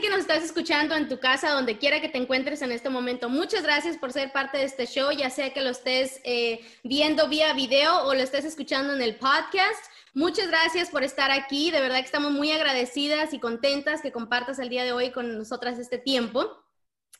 Que nos estás escuchando en tu casa, donde quiera que te encuentres en este momento. Muchas gracias por ser parte de este show, ya sea que lo estés eh, viendo vía video o lo estés escuchando en el podcast. Muchas gracias por estar aquí. De verdad que estamos muy agradecidas y contentas que compartas el día de hoy con nosotras este tiempo.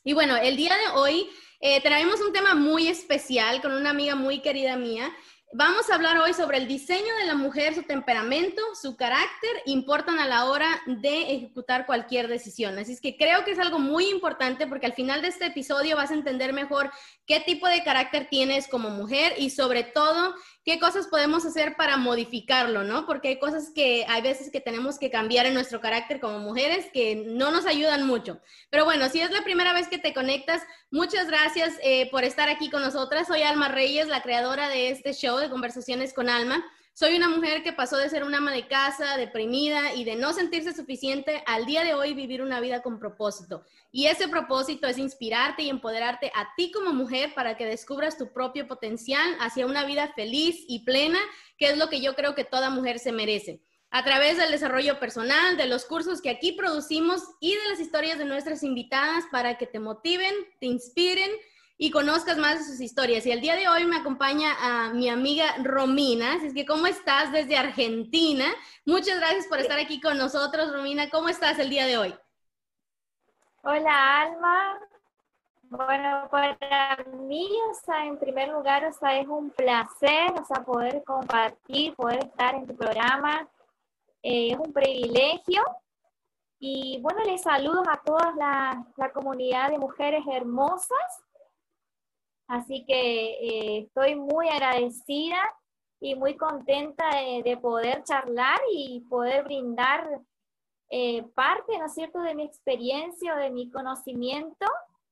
Y bueno, el día de hoy eh, traemos un tema muy especial con una amiga muy querida mía. Vamos a hablar hoy sobre el diseño de la mujer, su temperamento, su carácter, importan a la hora de ejecutar cualquier decisión. Así es que creo que es algo muy importante porque al final de este episodio vas a entender mejor qué tipo de carácter tienes como mujer y sobre todo qué cosas podemos hacer para modificarlo, ¿no? Porque hay cosas que hay veces que tenemos que cambiar en nuestro carácter como mujeres que no nos ayudan mucho. Pero bueno, si es la primera vez que te conectas, muchas gracias eh, por estar aquí con nosotras. Soy Alma Reyes, la creadora de este show de conversaciones con Alma. Soy una mujer que pasó de ser una ama de casa, deprimida y de no sentirse suficiente al día de hoy vivir una vida con propósito. Y ese propósito es inspirarte y empoderarte a ti como mujer para que descubras tu propio potencial hacia una vida feliz y plena, que es lo que yo creo que toda mujer se merece. A través del desarrollo personal, de los cursos que aquí producimos y de las historias de nuestras invitadas para que te motiven, te inspiren y conozcas más de sus historias. Y el día de hoy me acompaña a mi amiga Romina. Así es que, ¿cómo estás desde Argentina? Muchas gracias por estar aquí con nosotros, Romina. ¿Cómo estás el día de hoy? Hola, Alma. Bueno, para mí, o sea, en primer lugar, o sea, es un placer, o sea, poder compartir, poder estar en tu programa. Eh, es un privilegio. Y bueno, les saludo a toda la, la comunidad de mujeres hermosas Así que eh, estoy muy agradecida y muy contenta de, poder charlar y poder brindar eh, parte, ¿no es cierto?, de mi experiencia o de mi conocimiento,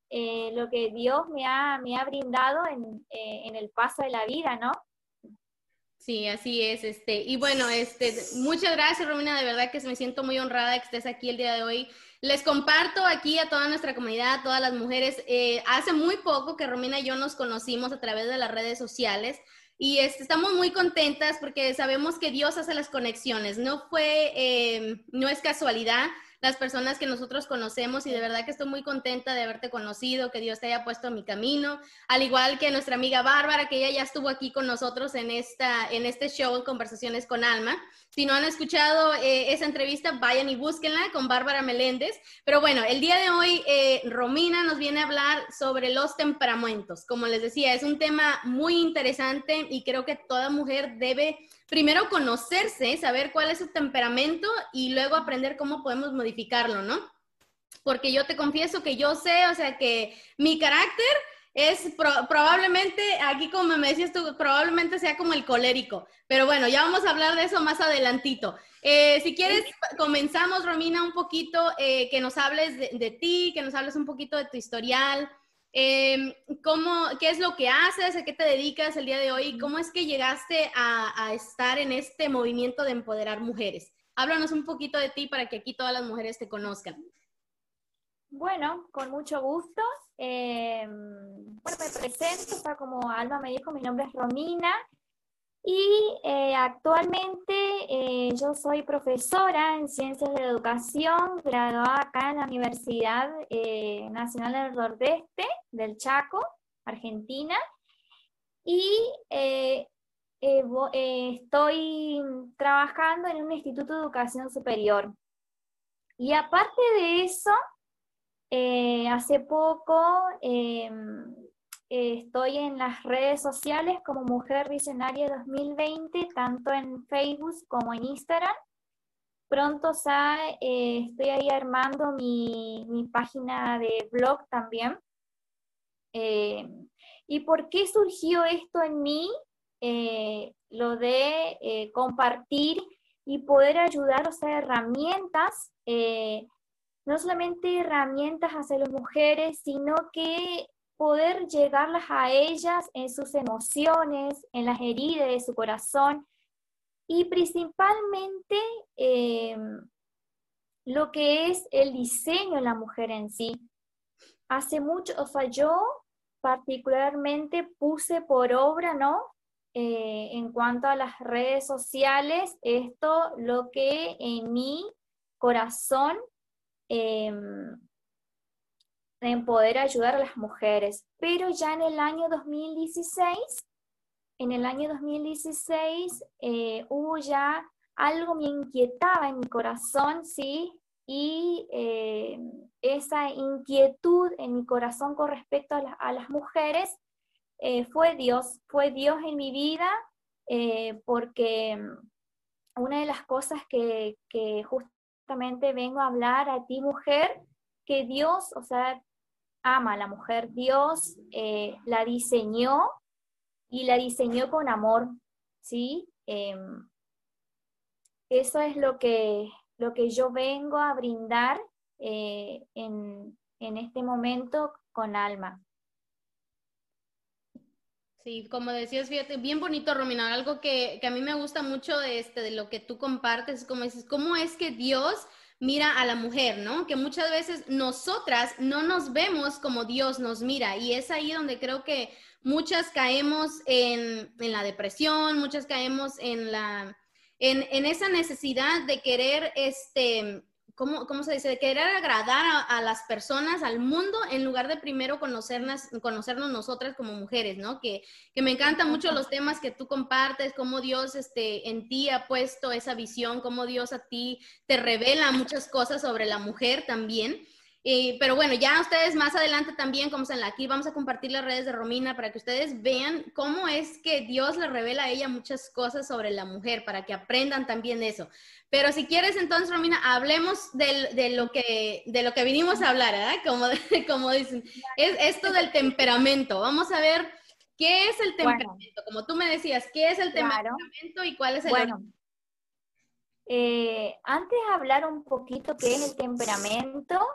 eh, lo que Dios me ha, me ha brindado en, en, el paso de la vida, ¿no? Sí, así es. Este, y bueno, este, muchas gracias, Romina, de verdad que me siento muy honrada que estés aquí el día de hoy les comparto aquí a toda nuestra comunidad, a todas las mujeres. Eh, hace muy poco que Romina y yo nos conocimos a través de las redes sociales y este, estamos muy contentas porque sabemos que Dios hace las conexiones. No fue, eh, no es casualidad las personas que nosotros conocemos y de verdad que estoy muy contenta de haberte conocido, que Dios te haya puesto en mi camino, al igual que nuestra amiga Bárbara, que ella ya estuvo aquí con nosotros en, esta, en este show Conversaciones con Alma. Si no han escuchado eh, esa entrevista, vayan y búsquenla con Bárbara Meléndez. Pero bueno, el día de hoy eh, Romina nos viene a hablar sobre los temperamentos. Como les decía, es un tema muy interesante y creo que toda mujer debe primero conocerse, saber cuál es su temperamento y luego aprender cómo podemos modificarlo, ¿no? Porque yo te confieso que yo sé, o sea, que mi carácter es probablemente, aquí como me decías tú, probablemente sea como el colérico. Pero bueno, ya vamos a hablar de eso más adelantito. Eh, si quieres, comenzamos, Romina, un poquito, eh, que nos hables de, de, ti, que nos hables un poquito de tu historial, Em, ¿cómo, ¿Qué es lo que haces? ¿A qué te dedicas el día de hoy? ¿Cómo es que llegaste a, estar en este movimiento de empoderar mujeres? Háblanos un poquito de ti para que aquí todas las mujeres te conozcan. Bueno, con mucho gusto. Em, bueno, me presento, como Alma me dijo, mi nombre es Romina, y eh, actualmente eh, yo soy profesora en Ciencias de Educación, graduada acá en la Universidad eh, Nacional del Nordeste del Chaco, Argentina. Y estoy trabajando en un instituto de educación superior. Y aparte de eso, hace poco estoy en las redes sociales como Mujer Visionaria 2020, tanto en Facebook como en Instagram. pronto eh, estoy ahí armando mi, página de blog también. Eh, ¿Y por qué surgió esto en mí? Eh, lo de compartir y poder ayudar, o sea, herramientas, no solamente herramientas hacia las mujeres, sino que poder llegarlas a ellas en sus emociones, en las heridas de su corazón, y principalmente em, lo que es el diseño de la mujer en sí. Hace mucho, o sea, yo particularmente puse por obra, ¿no? Eh, en cuanto a las redes sociales, esto lo que en mi corazón em, en poder ayudar a las mujeres. Pero ya en el año 2016 en el año 2016 eh, hubo ya algo me inquietaba en mi corazón, ¿sí? Y eh, esa inquietud en mi corazón con respecto a, las mujeres eh, fue Dios, fue Dios en mi vida, porque una de las cosas que, que justamente vengo a hablar a ti, mujer, que Dios, o sea, ama a la mujer, Dios la diseñó y la diseñó con amor, ¿sí? Em, eso es lo que, lo que yo vengo a brindar eh, en, este momento con alma. Sí, como decías, bien bonito, Romina, algo que, a mí me gusta mucho de, este, de lo que tú compartes, como dices, cómo es que Dios mira a la mujer, ¿no? Que muchas veces nosotras no nos vemos como Dios nos mira y es ahí donde creo que muchas caemos en, la depresión, muchas caemos en, la, en, esa necesidad de querer, este, ¿cómo, ¿cómo, se dice? De querer agradar a, las personas, al mundo, en lugar de primero conocernos, conocernos nosotras como mujeres, ¿no? Que, que me encantan mucho los temas que tú compartes, cómo Dios este, en ti ha puesto esa visión, cómo Dios a ti te revela muchas cosas sobre la mujer también. Eh, pero bueno, ya ustedes más adelante también, como están aquí, vamos a compartir las redes de Romina para que ustedes vean cómo es que Dios le revela a ella muchas cosas sobre la mujer, para que aprendan también eso. Pero si quieres, entonces, Romina, hablemos de, lo, que, de lo que vinimos a hablar, ¿verdad? Como, como dicen, es esto del temperamento. Vamos a ver qué es el temperamento. Como tú me decías, ¿qué es el temperamento y cuál es el... Bueno. Eh, antes de hablar un poquito qué es el temperamento,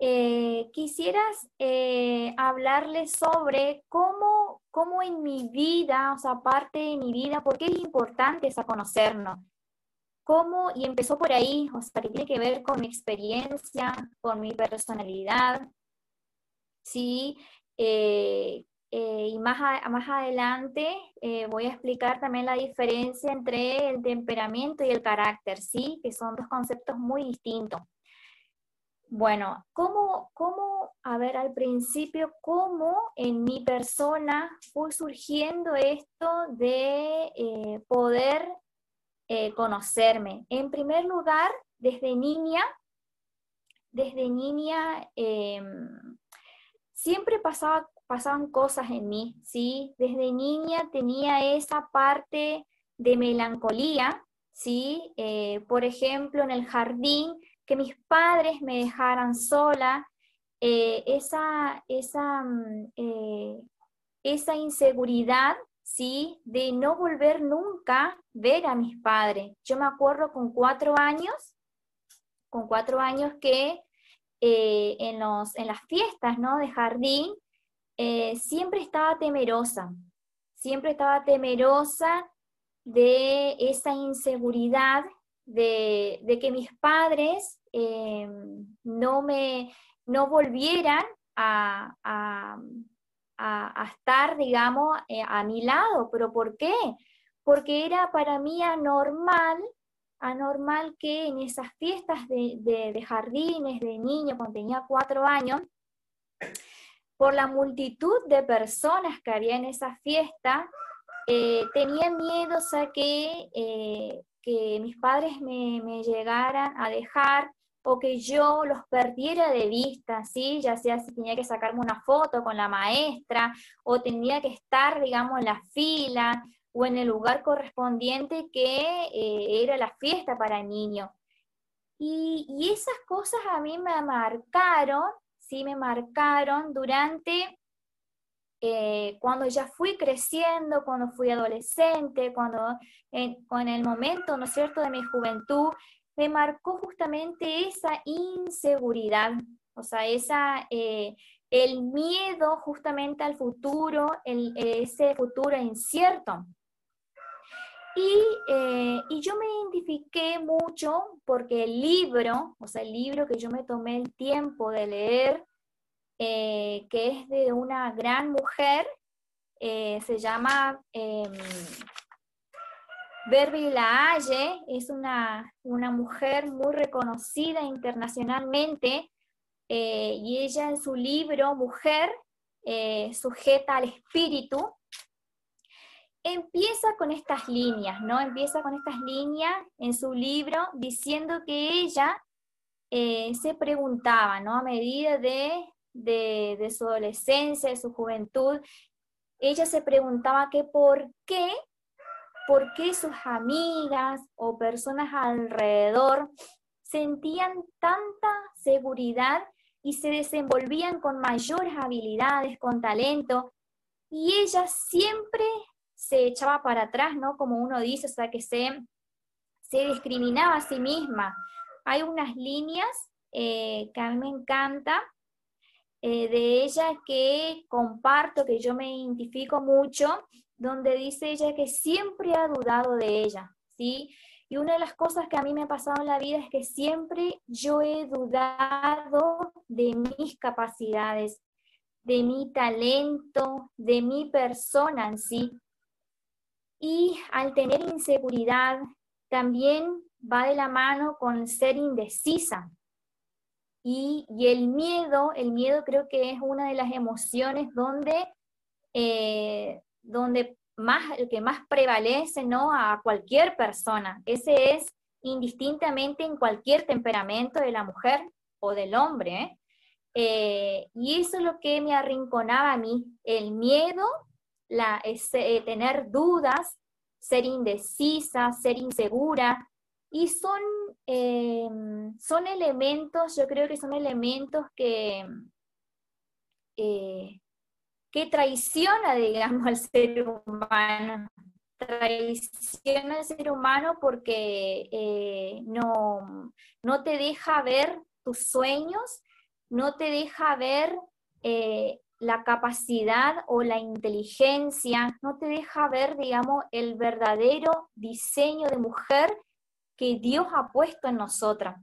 eh, quisieras eh, hablarles sobre cómo, cómo en mi vida, o sea, parte de mi vida, por qué es importante esa conocernos. Cómo, y empezó por ahí, o sea, que tiene que ver con mi experiencia, con mi personalidad, ¿sí? Eh, y más, más adelante voy a explicar también la diferencia entre el temperamento y el carácter, ¿sí? Que son dos conceptos muy distintos. Bueno, ¿cómo, ¿cómo, a ver, al principio, cómo en mi persona fue surgiendo esto de eh, poder eh, conocerme? En primer lugar, desde niña, desde niña em, siempre pasaba, pasaban cosas en mí, ¿sí? Desde niña tenía esa parte de melancolía, ¿sí? Eh, por ejemplo, en el jardín que mis padres me dejaran sola, eh, esa, esa, mm, eh, esa inseguridad, ¿sí? De no volver nunca ver a mis padres. Yo me acuerdo con cuatro años, con cuatro años que eh, en, los, en las fiestas, ¿no? De jardín, siempre estaba temerosa, siempre estaba temerosa de esa inseguridad de, que mis padres eh, no me no volvieran a, estar, digamos, eh, a mi lado. ¿Pero por qué? Porque era para mí anormal, anormal que en esas fiestas de, jardines de niños, cuando tenía cuatro años, por la multitud de personas que había en esa fiesta, eh, tenía miedo, o sea, que mis padres me, llegaran a dejar o que yo los perdiera de vista, ¿sí? Ya sea si tenía que sacarme una foto con la maestra o tenía que estar, digamos, en la fila o en el lugar correspondiente que eh, era la fiesta para el niño. Y, y, esas cosas a mí me marcaron, sí, me marcaron durante eh, cuando ya fui creciendo, cuando fui adolescente, cuando en, en, el momento, ¿no es cierto?, de mi juventud, me marcó justamente esa inseguridad, o sea, esa, eh, el miedo justamente al futuro, el, ese futuro incierto. Y, eh, y, yo me identifiqué mucho porque el libro, o sea, el libro que yo me tomé el tiempo de leer, eh, que es de una gran mujer, eh, se llama eh, La Laalle, es una, una, mujer muy reconocida internacionalmente, eh, y ella en su libro Mujer, sujeta al espíritu, empieza con estas líneas, ¿no? Empieza con estas líneas en su libro diciendo que ella se preguntaba, ¿no? A medida de de, su adolescencia, de su juventud, ella se preguntaba que por qué, por qué sus amigas o personas alrededor sentían tanta seguridad y se desenvolvían con mayores habilidades, con talento, y ella siempre se echaba para atrás, ¿no? Como uno dice, o sea, que se, se discriminaba a sí misma. Hay unas líneas eh, que a mí me encanta, eh, de ella que comparto, que yo me identifico mucho, donde dice ella que siempre ha dudado de ella, ¿sí? Y una de las cosas que a mí me ha pasado en la vida es que siempre yo he dudado de mis capacidades, de mi talento, de mi persona en sí. Y al tener inseguridad, también va de la mano con ser indecisa, y, el miedo, el miedo creo que es una de las emociones donde, eh, donde más, el que más prevalece ¿no? a cualquier persona. Ese es indistintamente en cualquier temperamento de la mujer o del hombre. ¿eh? Eh, y eso es lo que me arrinconaba a mí, el miedo, la, tener dudas, ser indecisa, ser insegura, y son, em, son elementos, yo creo que son elementos que, eh, que traiciona, digamos, al ser humano. Traiciona al ser humano porque eh, no, no te deja ver tus sueños, no te deja ver eh, la capacidad o la inteligencia, no te deja ver, digamos, el verdadero diseño de mujer que Dios ha puesto en nosotras.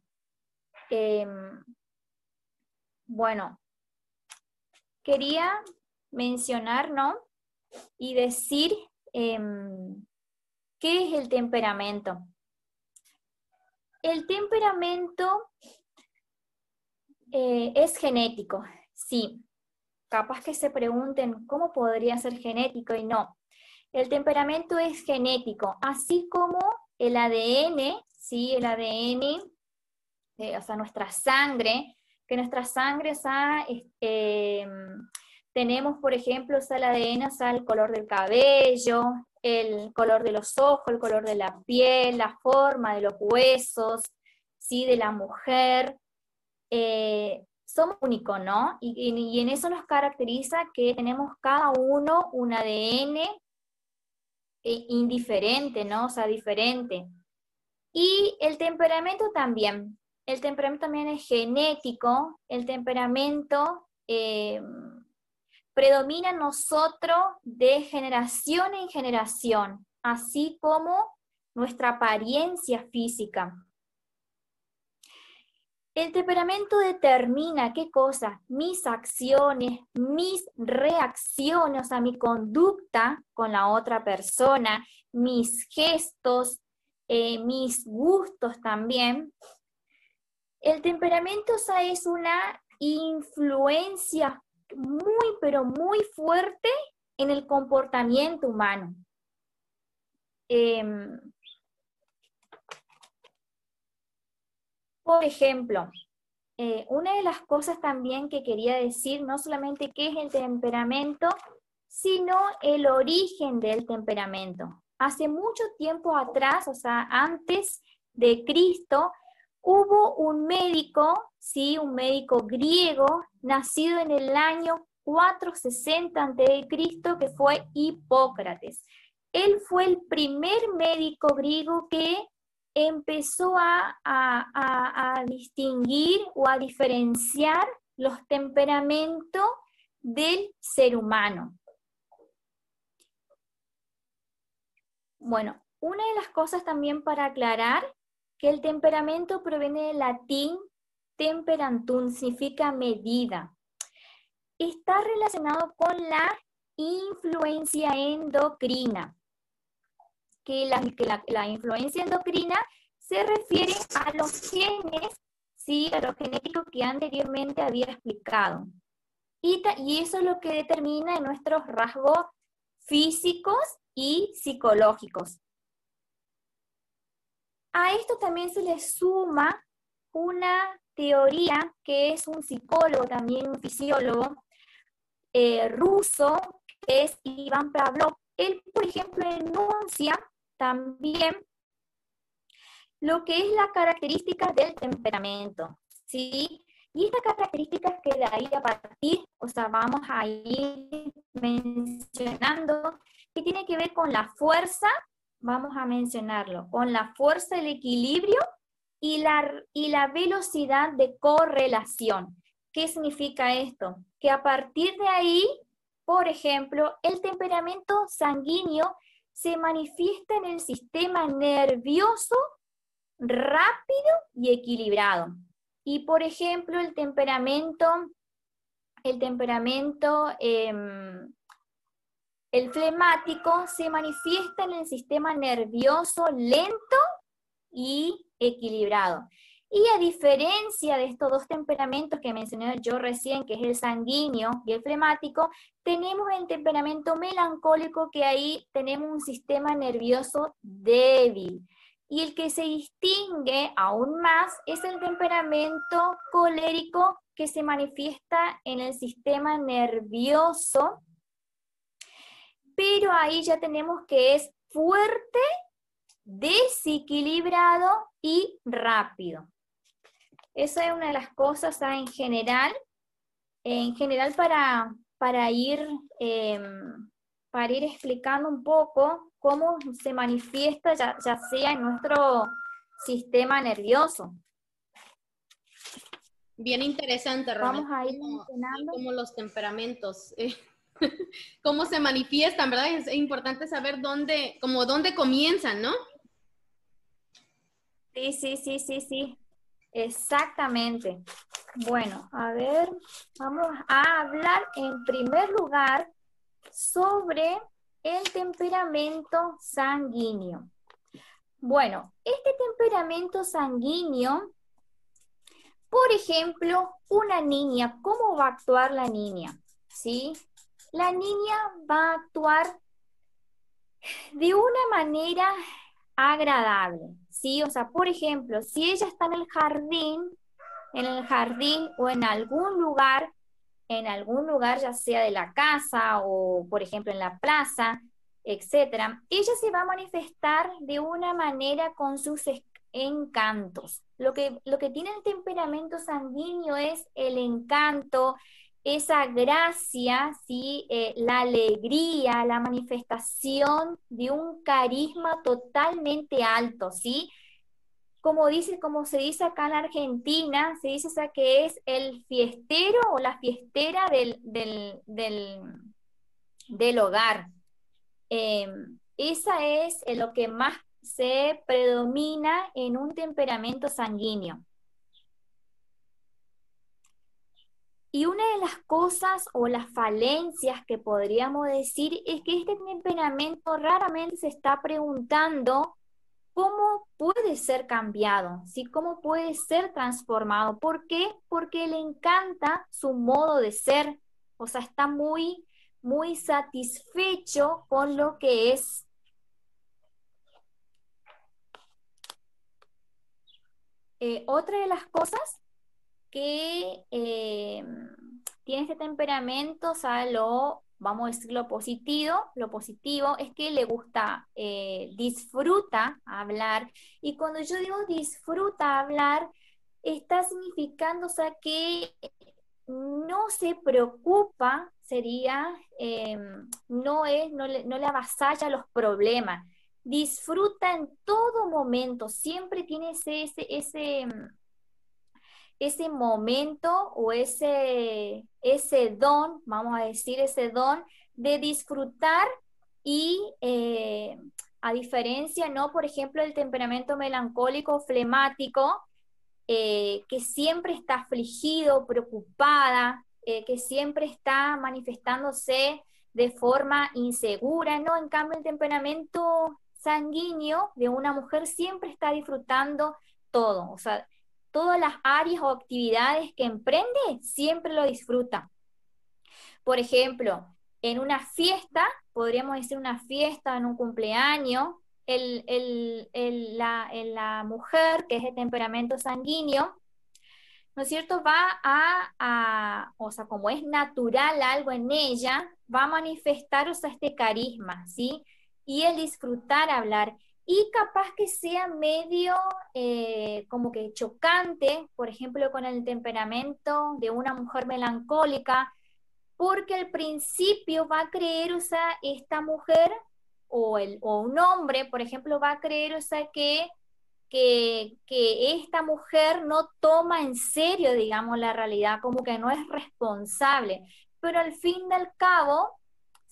Em, bueno, quería mencionar, ¿no? Y decir em, qué es el temperamento. El temperamento eh, es genético, sí. Capaz que se pregunten cómo podría ser genético y no. El temperamento es genético, así como el ADN, ¿sí? El ADN, o sea, nuestra sangre, que nuestra sangre, o sea, em, tenemos, por ejemplo, o sea, el ADN, o sea, el color del cabello, el color de los ojos, el color de la piel, la forma de los huesos, ¿sí? De la mujer. Eh, somos únicos, ¿no? Y, y, en eso nos caracteriza que tenemos cada uno un ADN indiferente, ¿no? O sea, diferente. Y el temperamento también. El temperamento también es genético. El temperamento eh, predomina en nosotros de generación en generación, así como nuestra apariencia física. El temperamento determina qué cosa, mis acciones, mis reacciones, o sea, mi conducta con la otra persona, mis gestos, eh, mis gustos también. El temperamento es una influencia muy, pero muy fuerte en el comportamiento humano. Em, Por ejemplo, eh, una de las cosas también que quería decir, no solamente qué es el temperamento, sino el origen del temperamento. hace mucho tiempo atrás, o sea, antes de Cristo, hubo un médico, sí, un médico griego, nacido en el año 460 a.C., que fue Hipócrates. Él fue el primer médico griego que empezó a, a, distinguir o a diferenciar los temperamentos del ser humano. Bueno, una de las cosas también para aclarar que el temperamento proviene del latín temperantum, significa medida. Está relacionado con la influencia endocrina, que la, influencia endocrina se refiere a los genes, ¿sí? a los genéticos que anteriormente había explicado. Y, y eso es lo que determina nuestros rasgos físicos y psicológicos. A esto también se le suma una teoría que es un psicólogo, también un fisiólogo eh, ruso, que es Iván Pavlov. Él, por ejemplo, enuncia también lo que es la característica del temperamento, ¿sí? Y esta característica que de ahí a partir, o sea, vamos a ir mencionando, que tiene que ver con la fuerza, vamos a mencionarlo, con la fuerza, el equilibrio y la, y la velocidad de correlación. ¿Qué significa esto? Que a partir de ahí, por ejemplo, el temperamento sanguíneo se manifiesta en el sistema nervioso rápido y equilibrado. Y por ejemplo, el temperamento, el temperamento, em, el flemático se manifiesta en el sistema nervioso lento y equilibrado. Y a diferencia de estos dos temperamentos que mencioné yo recién, que es el sanguíneo y el flemático, tenemos el temperamento melancólico, que ahí tenemos un sistema nervioso débil. Y el que se distingue aún más es el temperamento colérico que se manifiesta en el sistema nervioso, pero ahí ya tenemos que es fuerte, desequilibrado y rápido. Esa es una de las cosas ¿ah? en general, en general para, para, ir, em, para ir explicando un poco cómo se manifiesta ya, sea en nuestro sistema nervioso. Bien interesante, Vamos a ir cómo, los temperamentos, eh, cómo se manifiestan, ¿verdad? Es importante saber dónde, como dónde comienzan, ¿no? Sí, sí, sí, sí, sí. Exactamente. Bueno, a ver, vamos a hablar en primer lugar sobre el temperamento sanguíneo. Bueno, este temperamento sanguíneo, por ejemplo, una niña, ¿cómo va a actuar la niña? ¿Sí? La niña va a actuar de una manera agradable, ¿sí? O sea, por ejemplo, si ella está en el jardín, en el jardín o en algún lugar en algún lugar, ya sea de la casa o, por ejemplo, en la plaza, etcétera, ella se va a manifestar de una manera con sus encantos. Lo que, lo que tiene el temperamento sanguíneo es el encanto, esa gracia, ¿sí? Eh, la alegría, la manifestación de un carisma totalmente alto, ¿sí? como dice, como se dice acá en Argentina, se dice que es el fiestero o la fiestera del, del, hogar. Em, esa es lo que más se predomina en un temperamento sanguíneo. Y una de las cosas o las falencias que podríamos decir es que este temperamento raramente se está preguntando ¿Cómo puede ser cambiado? ¿sí? ¿Cómo puede ser transformado? ¿Por qué? Porque le encanta su modo de ser, o sea, está muy, muy satisfecho con lo que es. Eh, otra de las cosas que, eh, tiene este temperamento, o sea, lo, vamos a decir lo positivo, lo positivo es que le gusta, eh, disfruta hablar. Y cuando yo digo disfruta hablar, está significando, o sea, que no se preocupa, sería, em, no es, no le, no le avasalla los problemas, disfruta en todo momento, siempre tiene ese, ese, ese momento o ese, ese don, vamos a decir, ese don de disfrutar y eh, a diferencia, ¿no? Por ejemplo, el temperamento melancólico, flemático, eh, que siempre está afligido, preocupada, eh, que siempre está manifestándose de forma insegura, ¿no? En cambio, el temperamento sanguíneo de una mujer siempre está disfrutando todo, o sea, todas las áreas o actividades que emprende, siempre lo disfruta. Por ejemplo, en una fiesta, podríamos decir una fiesta, en un cumpleaños, el, la, mujer, que es de temperamento sanguíneo, ¿no es cierto? Va a, o sea, como es natural algo en ella, va a manifestar, o sea, este carisma, ¿sí? Y el disfrutar hablar. Y capaz que sea medio eh, como que chocante, por ejemplo, con el temperamento de una mujer melancólica, porque al principio va a creer, o sea, esta mujer o, el, o un hombre, por ejemplo, va a creer, o sea, que, que, que, esta mujer no toma en serio, digamos, la realidad, como que no es responsable. Pero al fin del cabo,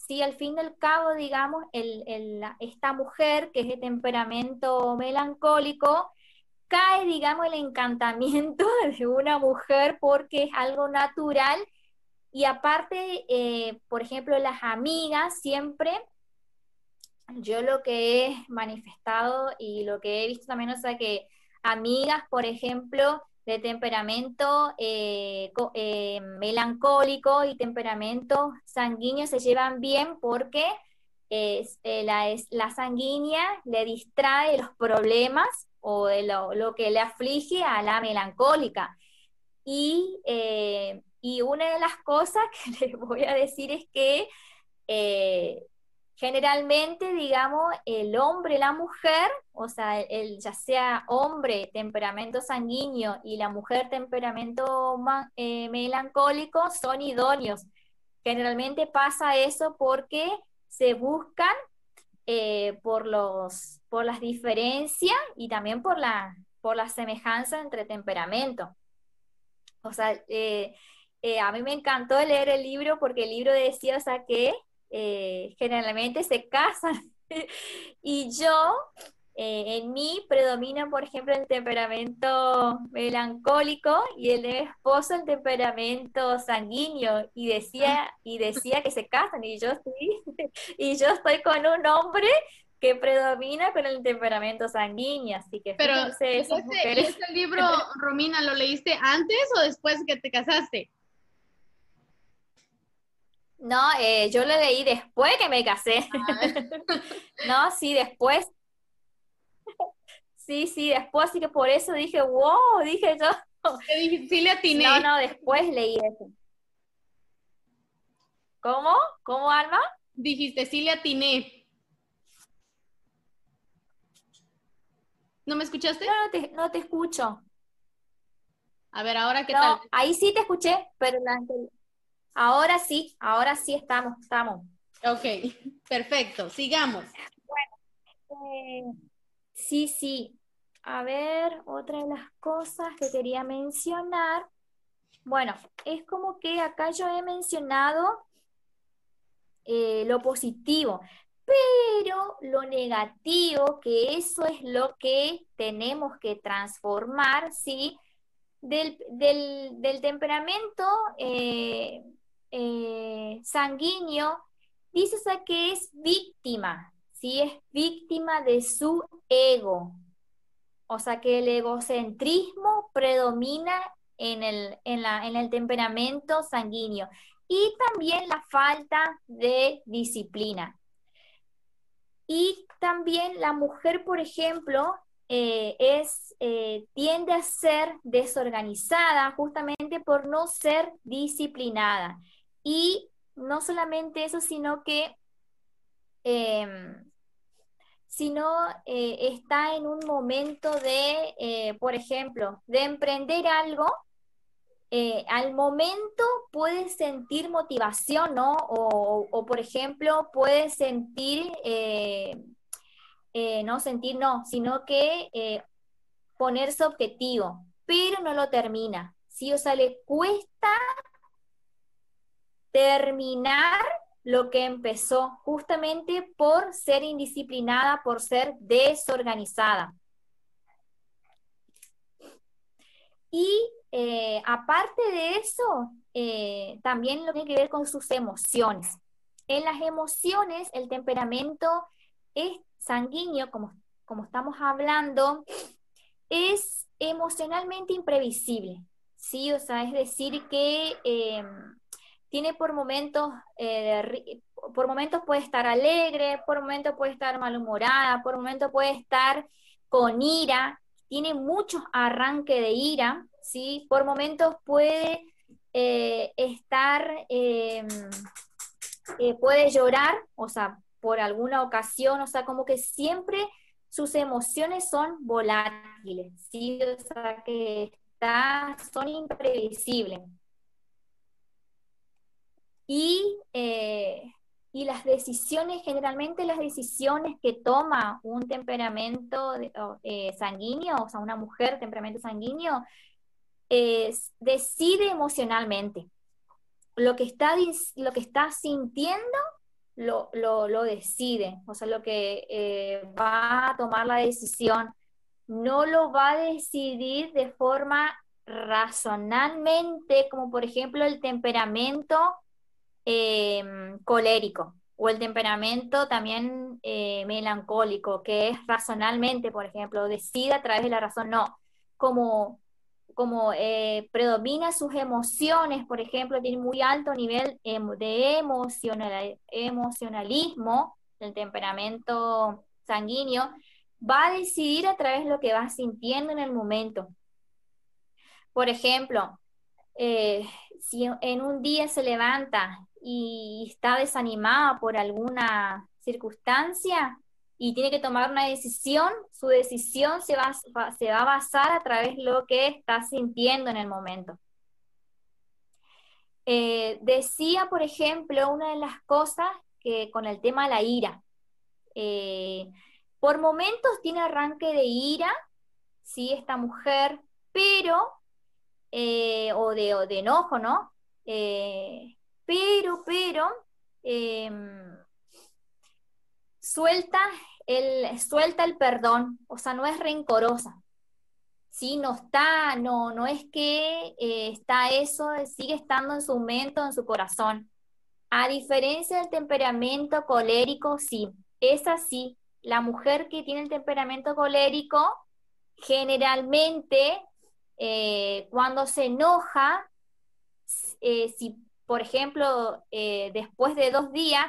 sí, al fin del cabo, digamos, el, el, esta mujer que es de temperamento melancólico, cae, digamos, el encantamiento de una mujer porque es algo natural. Y aparte, eh, por ejemplo, las amigas siempre yo lo que he manifestado y lo que he visto también, o sea, que amigas, por ejemplo, de temperamento eh, eh, melancólico y temperamento sanguíneo se llevan bien porque eh, la, la, sanguínea le distrae los problemas o lo, lo, que le aflige a la melancólica. Y, y, una de las cosas que les voy a decir es que Generalmente, digamos, el hombre, la mujer, o sea, el, ya sea hombre temperamento sanguíneo y la mujer temperamento eh, melancólico son idóneos. Generalmente pasa eso porque se buscan eh, por, los, por las diferencias y también por la, por la semejanza entre temperamentos. O sea, eh, a mí me encantó leer el libro porque el libro decía, o sea, que eh, generalmente se casan. y yo, eh, en mí predomina, por ejemplo, el temperamento melancólico y el de mi esposo el temperamento sanguíneo. Y decía, y decía que se casan. Y yo, sí, y yo estoy con un hombre que predomina con el temperamento sanguíneo, así que Pero ese, libro, Romina, lo leíste antes o después que te casaste? No, eh, yo lo leí después que me casé. Ah. no, sí, después. sí, sí, después, así que por eso dije, wow, dije yo. Sí le atiné. No, no, después leí eso. ¿Cómo? ¿Cómo, Alma? Dijiste, sí le atiné. ¿No me escuchaste? No, no te, no te escucho. A ver, ahora qué tal. Ahí sí te escuché, pero la Ahora sí, ahora sí estamos, estamos. Ok, perfecto, sigamos. Bueno, eh, sí, sí. A ver, otra de las cosas que quería mencionar. Bueno, es como que acá yo he mencionado eh, lo positivo, pero lo negativo, que eso es lo que tenemos que transformar, ¿sí? Del, del, temperamento eh, eh, sanguíneo, dice que es víctima, ¿sí? Es víctima de su ego. O sea que el egocentrismo predomina en el, en el temperamento sanguíneo y también la falta de disciplina. Y también la mujer, por ejemplo, eh, es, eh, tiende a ser desorganizada justamente por no ser disciplinada. Y no solamente eso, sino que em, sino eh, está en un momento de, por ejemplo, de emprender algo, al momento puede sentir motivación, ¿no? O, por ejemplo, puede sentir eh, no sentir no, sino que eh, ponerse objetivo, pero no lo termina. ¿sí? O sea, le cuesta terminar lo que empezó, justamente por ser indisciplinada, por ser desorganizada. Y eh, aparte de eso, también lo que tiene que ver con sus emociones. En las emociones, el temperamento es sanguíneo, como, como estamos hablando, es emocionalmente imprevisible, ¿sí? O sea, es decir, que em, tiene por momentos, eh, por momentos puede estar alegre, por momentos puede estar malhumorada, por momentos puede estar con ira, tiene muchos arranques de ira, ¿sí? Por momentos puede eh, estar, em, eh, puede llorar, o sea, por alguna ocasión, o sea, como que siempre sus emociones son volátiles, ¿sí? O sea, que está, son imprevisibles. Y, eh, y las decisiones, generalmente las decisiones que toma un temperamento eh, sanguíneo, o sea, una mujer temperamento sanguíneo, decide emocionalmente. Lo que, está, lo que está sintiendo lo, lo, decide, o sea, lo que eh, va a tomar la decisión, no lo va a decidir de forma razonalmente, como por ejemplo el temperamento em, colérico o el temperamento también eh, melancólico, que es razonalmente, por ejemplo, decide a través de la razón, no, como como eh, predomina sus emociones, por ejemplo, tiene muy alto nivel em, de emocional, emocionalismo, el temperamento sanguíneo, va a decidir a través de lo que va sintiendo en el momento. Por ejemplo, eh, si en un día se levanta y está desanimada por alguna circunstancia, y tiene que tomar una decisión, su decisión se va, se va a basar a través de lo que está sintiendo en el momento. Eh, decía, por ejemplo, una de las cosas que con el tema de la ira. Eh, por momentos tiene arranque de ira, sí, esta mujer, pero, eh, o, de, o de enojo, ¿no? Pero, pero, em, suelta el, suelta el perdón, o sea, no es rencorosa. Sí, no está, no, no es que eh, está eso, sigue estando en su mente, en su corazón. A diferencia del temperamento colérico, sí, es así. La mujer que tiene el temperamento colérico, generalmente, eh, cuando se enoja, eh, si, por ejemplo, después de dos días,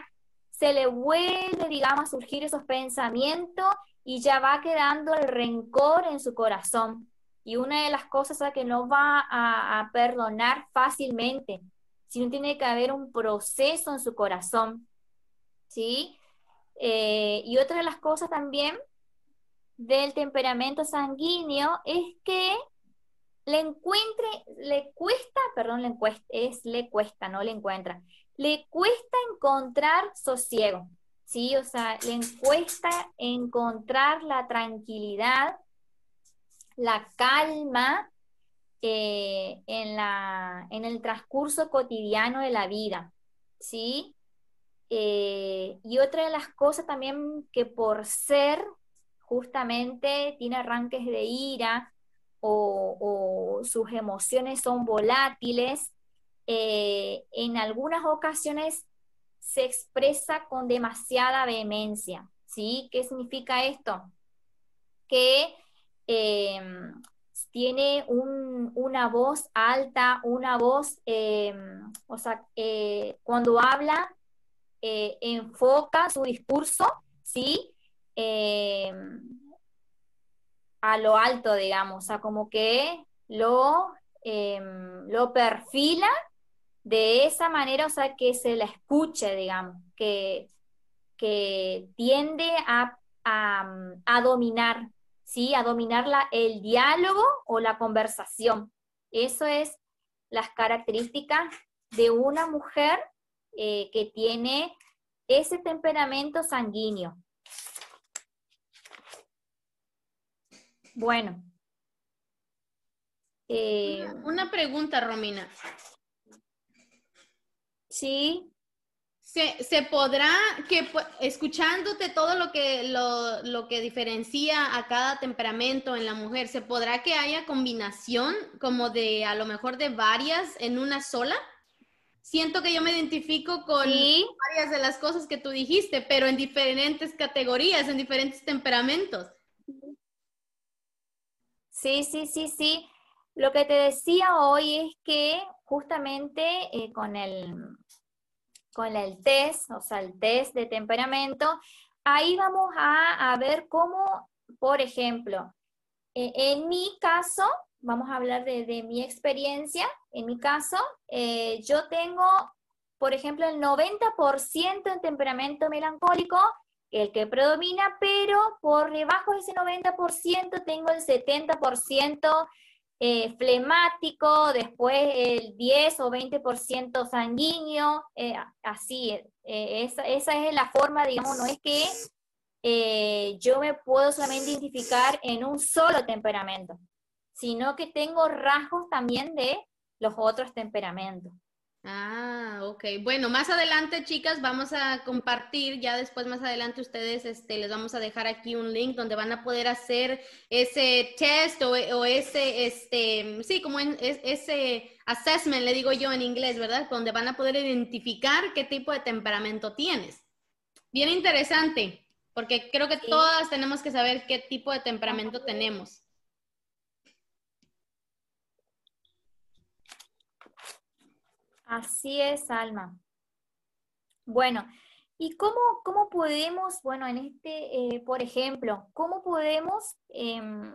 se le vuelve, digamos, a surgir esos pensamientos y ya va quedando el rencor en su corazón. Y una de las cosas es que no va a, perdonar fácilmente, sino tiene que haber un proceso en su corazón. ¿Sí? Eh, y otra de las cosas también del temperamento sanguíneo es que le encuentre, le cuesta, perdón, le cuesta, es le cuesta, no le encuentra, le cuesta encontrar sosiego, ¿sí? O sea, le cuesta encontrar la tranquilidad, la calma eh, en, la, en el transcurso cotidiano de la vida, ¿sí? Eh, y otra de las cosas también que por ser justamente tiene arranques de ira o sus emociones son volátiles, eh, en algunas ocasiones se expresa con demasiada vehemencia. ¿sí? ¿Qué significa esto? Que em, tiene una voz alta, una voz, em, o sea, eh, cuando habla, eh, enfoca su discurso, ¿sí? Em, a lo alto, digamos, o sea, como que lo, em, lo perfila de esa manera, o sea, que se la escuche, digamos, que, que tiende a, a, dominar, ¿sí? A dominar la, el diálogo o la conversación. Eso es las características de una mujer eh, que tiene ese temperamento sanguíneo. Bueno. Eh, una, pregunta, Romina. Sí. ¿Se, podrá, que escuchándote todo lo que, lo, lo, que diferencia a cada temperamento en la mujer, ¿se podrá que haya combinación como de a lo mejor de varias en una sola? Siento que yo me identifico con varias de las cosas que tú dijiste, pero en diferentes categorías, en diferentes temperamentos. Sí, sí, sí, sí. Lo que te decía hoy es que justamente eh, con el con el test, o sea, el test de temperamento, ahí vamos a, ver cómo, por ejemplo, e, en mi caso, vamos a hablar de, mi experiencia, en mi caso, eh, yo tengo, por ejemplo, el 90% en temperamento melancólico, el que predomina, pero por debajo de ese 90% tengo el 70% eh, flemático, después el 10 o 20% sanguíneo, eh, así, eh, esa, esa, es la forma, digamos, no es que yo me puedo solamente identificar en un solo temperamento, sino que tengo rasgos también de los otros temperamentos. Ah, ok. Bueno, más adelante, chicas, vamos a compartir, ya después más adelante ustedes este, les vamos a dejar aquí un link donde van a poder hacer ese test o, ese, este, sí, como ese assessment, le digo yo en inglés, ¿verdad? Donde van a poder identificar qué tipo de temperamento tienes. Bien interesante, porque creo que todas tenemos que saber qué tipo de temperamento tenemos. Así es, Alma. Bueno, ¿y cómo, cómo podemos, bueno, en este, eh, por ejemplo, cómo podemos em,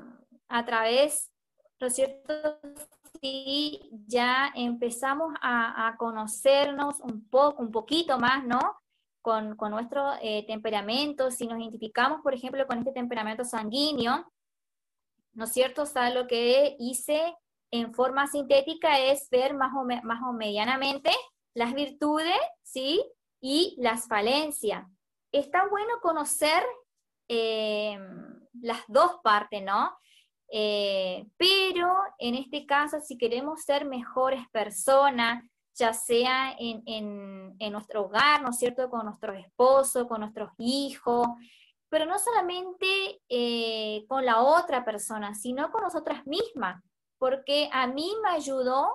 a través, ¿no es cierto? Si ya empezamos a, conocernos un poco, un poquito más, ¿no? Con, nuestro eh, temperamento, si nos identificamos, por ejemplo, con este temperamento sanguíneo, ¿no es cierto? O lo que hice en forma sintética es ver más o, más o medianamente las virtudes, ¿sí? Y las falencias. Está bueno conocer eh, las dos partes, ¿no? Eh, pero en este caso, si queremos ser mejores personas, ya sea en, nuestro hogar, ¿no es cierto?, con nuestros esposos, con nuestros hijos, pero no solamente eh, con la otra persona, sino con nosotras mismas porque a mí me ayudó,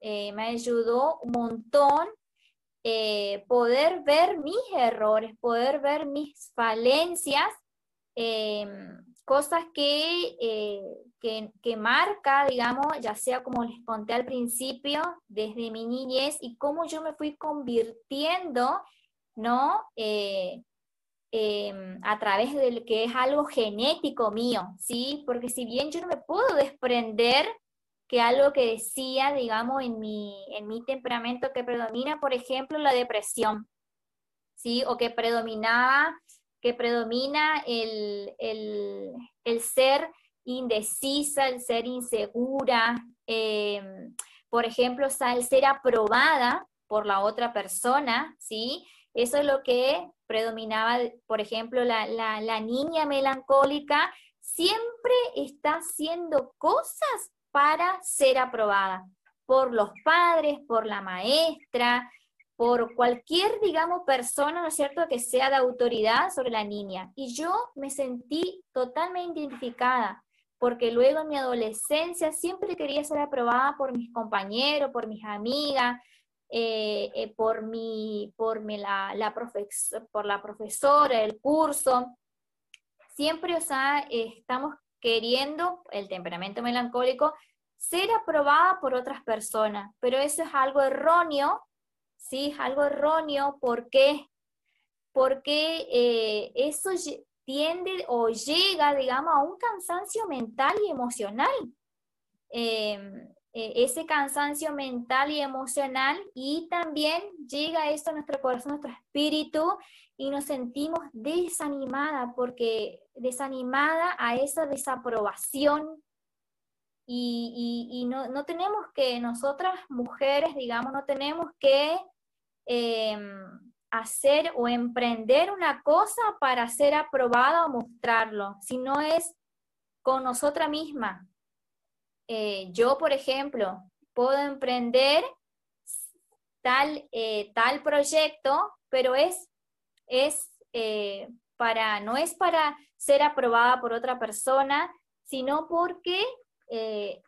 eh, me ayudó un montón eh, poder ver mis errores, poder ver mis falencias, em, cosas eh, que, que, marca, digamos, ya sea como les conté al principio, desde mi niñez y cómo yo me fui convirtiendo, ¿no? Em, a través del que es algo genético mío, ¿sí? Porque si bien yo no me puedo desprender que algo que decía, digamos, en mi, en mi temperamento que predomina, por ejemplo, la depresión, ¿sí? O que predominaba, que predomina el, ser indecisa, el ser insegura, em, por ejemplo, el ser aprobada por la otra persona, ¿sí? Eso es lo que predominaba, por ejemplo, la, niña melancólica siempre está haciendo cosas para ser aprobada por los padres, por la maestra, por cualquier, digamos, persona, ¿no es cierto?, que sea de autoridad sobre la niña. Y yo me sentí totalmente identificada, porque luego en mi adolescencia siempre quería ser aprobada por mis compañeros, por mis amigas, eh, eh, por, mi, por, mi, la, la por la profesora, el curso. Siempre, o estamos queriendo, el temperamento melancólico, ser aprobada por otras personas, pero eso es algo erróneo, ¿sí? Es algo erróneo, ¿por qué? Porque eh, eso tiende o llega, digamos, a un cansancio mental y emocional. Em, e, ese cansancio mental y emocional y también llega esto a nuestro corazón, a nuestro espíritu y nos sentimos desanimada porque desanimada a esa desaprobación y, no, no, tenemos que, nosotras mujeres, digamos, no tenemos que em, hacer o emprender una cosa para ser aprobada o mostrarlo, sino es con nosotras misma. Eh, yo, por ejemplo, puedo emprender tal, eh, tal proyecto, pero es, es eh, para, no es para ser aprobada por otra persona, sino porque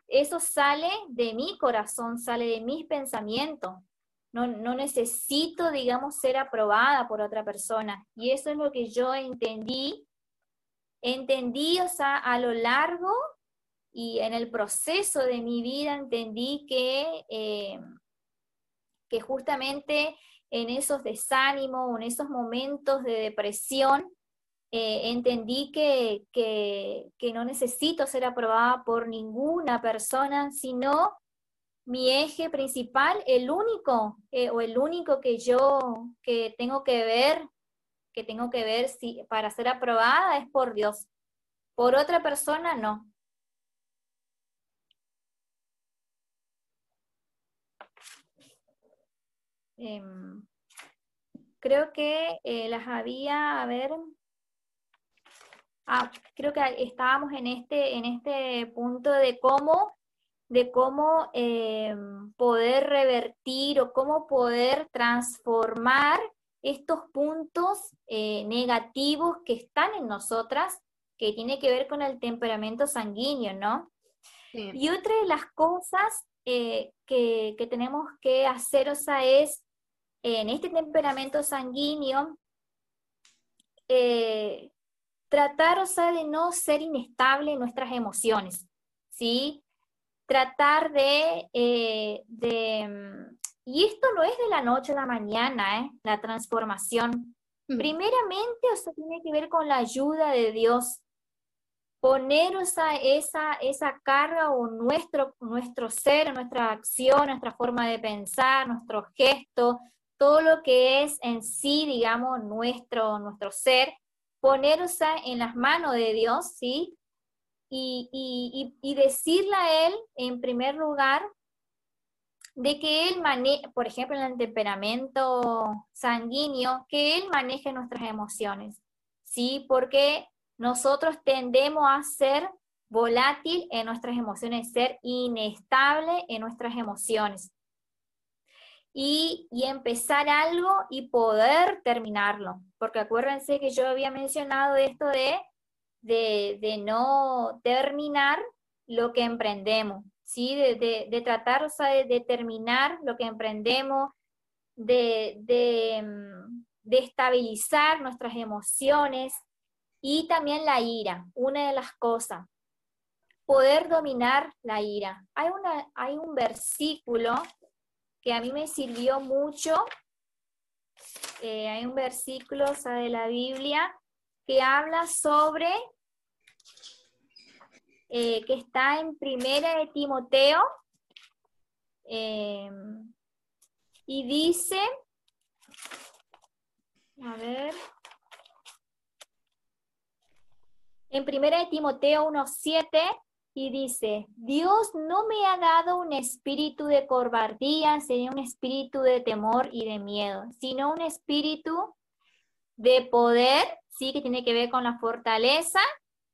eso sale de mi corazón, sale de mis pensamientos. No, no, necesito, digamos, ser aprobada por otra persona. Y eso es lo que yo entendí. Entendí, o a lo largo y en el proceso de mi vida entendí que, eh, que justamente en esos desánimos, en esos momentos de depresión, eh, entendí que, que, no necesito ser aprobada por ninguna persona, sino mi eje principal, el único eh, o el único que yo que tengo que ver, que tengo que ver si, para ser aprobada es por Dios. Por otra persona no. Em, creo que eh, las había, a ver, ah, creo que estábamos en este, en este punto de cómo, de cómo em, poder revertir o cómo poder transformar estos puntos eh, negativos que están en nosotras, que tiene que ver con el temperamento sanguíneo, ¿no? Y otra de las cosas eh, que, que, tenemos que hacer, o sea, es en este temperamento sanguíneo, eh, tratar, o sea, de no ser inestable en nuestras emociones, ¿sí? Tratar de, eh, de, y esto no es de la noche a la mañana, ¿eh? La transformación. Mm. Primeramente, o sea, tiene que ver con la ayuda de Dios. Poner esa, esa, esa carga o nuestro, nuestro ser, nuestra acción, nuestra forma de pensar, nuestro gesto, todo lo que es en sí, digamos, nuestro, nuestro ser, ponerse en las manos de Dios, ¿sí? Y, y, decirle a Él, en primer lugar, de que Él maneje, por ejemplo, en el temperamento sanguíneo, que Él maneje nuestras emociones, ¿sí? Porque nosotros tendemos a ser volátil en nuestras emociones, ser inestable en nuestras emociones y, empezar algo y poder terminarlo. Porque acuérdense que yo había mencionado esto de, de, no terminar lo que emprendemos, ¿sí? de, de, tratar o de, terminar lo que emprendemos, de, de estabilizar nuestras emociones y también la ira, una de las cosas poder dominar la ira. Hay, una, hay un versículo que a mí me sirvió mucho. Eh, hay un versículo de la Biblia que habla sobre, eh, que está en primera de Timoteo, em, y dice, a ver, en primera de Timoteo 1.7, y dice, Dios no me ha dado un espíritu de cobardía, sino un espíritu de temor y de miedo, sino un espíritu de poder, sí, que tiene que ver con la fortaleza,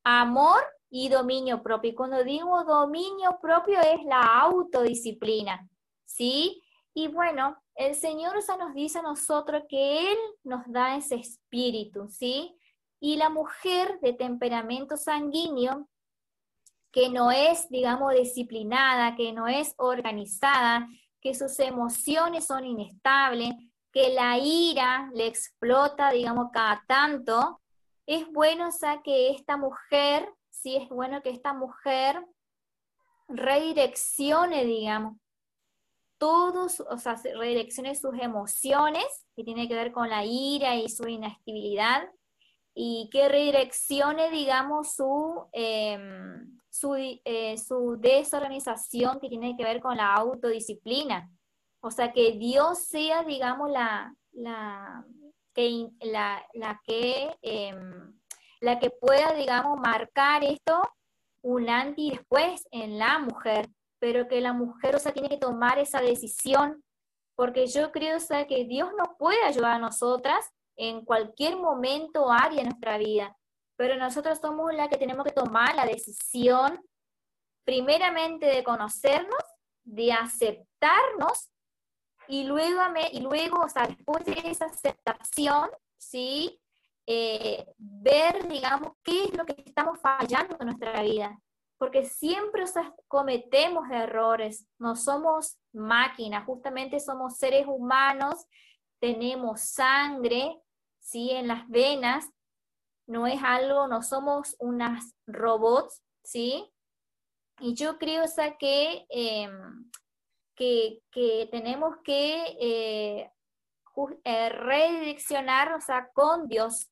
amor y dominio propio. Y cuando digo dominio propio es la autodisciplina, ¿sí? Y bueno, el Señor o nos dice a nosotros que Él nos da ese espíritu, ¿sí? Y la mujer de temperamento sanguíneo que no es, digamos, disciplinada, que no es organizada, que sus emociones son inestables, que la ira le explota, digamos, cada tanto, es bueno, o sea, que esta mujer, sí es bueno que esta mujer redireccione, digamos, todos, o sea, redireccione sus emociones, que tiene que ver con la ira y su inestabilidad, y que redireccione, digamos, su, em, su, eh, desorganización que tiene que ver con la autodisciplina. O sea, que Dios sea, digamos, la, la, que, la que, em, la que pueda, digamos, marcar esto un antes y después en la mujer, pero que la mujer, o sea, tiene que tomar esa decisión, porque yo creo, o sea, que Dios nos puede ayudar a nosotras en cualquier momento o área de nuestra vida, pero nosotros somos la que tenemos que tomar la decisión, primeramente de conocernos, de aceptarnos y luego, y luego o después de esa aceptación, ¿sí? Eh, ver, digamos, qué es lo que estamos fallando en nuestra vida. Porque siempre o sea, cometemos errores, no somos máquinas, justamente somos seres humanos, tenemos sangre, ¿sí? En las venas, no es algo, no somos unas robots, ¿sí? Y yo creo, o sea, que, em, que, tenemos que eh, eh, redireccionar, o sea, con Dios.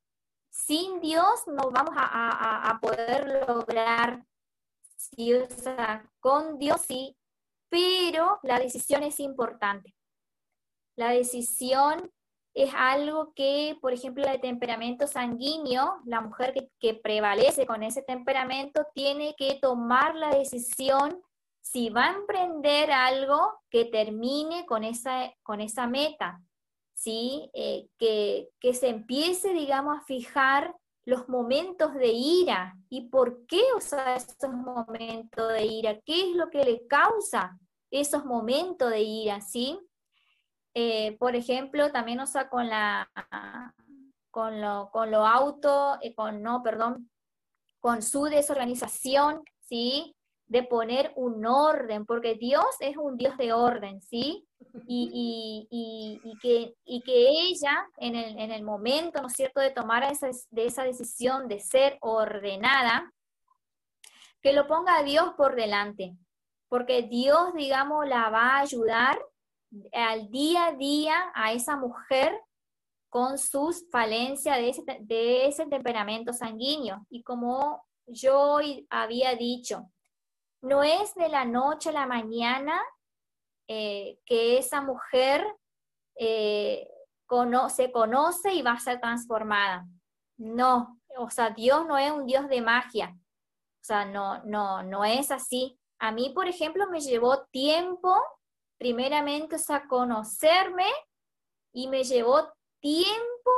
Sin Dios no vamos a, poder lograr, o sea, con Dios sí, pero la decisión es importante. La decisión es algo que, por ejemplo, el temperamento sanguíneo, la mujer que, prevalece con ese temperamento tiene que tomar la decisión si va a emprender algo que termine con esa, con esa meta, ¿sí? Eh, que, que se empiece, digamos, a fijar los momentos de ira y por qué usa esos momentos de ira, qué es lo que le causa esos momentos de ira, ¿sí? Eh, por ejemplo, también, con la con lo, con lo auto, eh, con, no, perdón, con su desorganización, ¿sí? De poner un orden, porque Dios es un Dios de orden, ¿sí? Y, y, y, que, y que ella, en el, en el, momento, ¿no cierto?, de tomar esa, de esa decisión de ser ordenada, que lo ponga a Dios por delante, porque Dios, digamos, la va a ayudar al día a día a esa mujer con sus falencias de ese, de ese temperamento sanguíneo. Y como yo había dicho, no es de la noche a la mañana eh, que esa mujer eh, se conoce y va a ser transformada. No, o sea, Dios no es un Dios de magia. O sea, no, no, no es así. A mí, por ejemplo, me llevó tiempo primeramente, o a conocerme y me llevó tiempo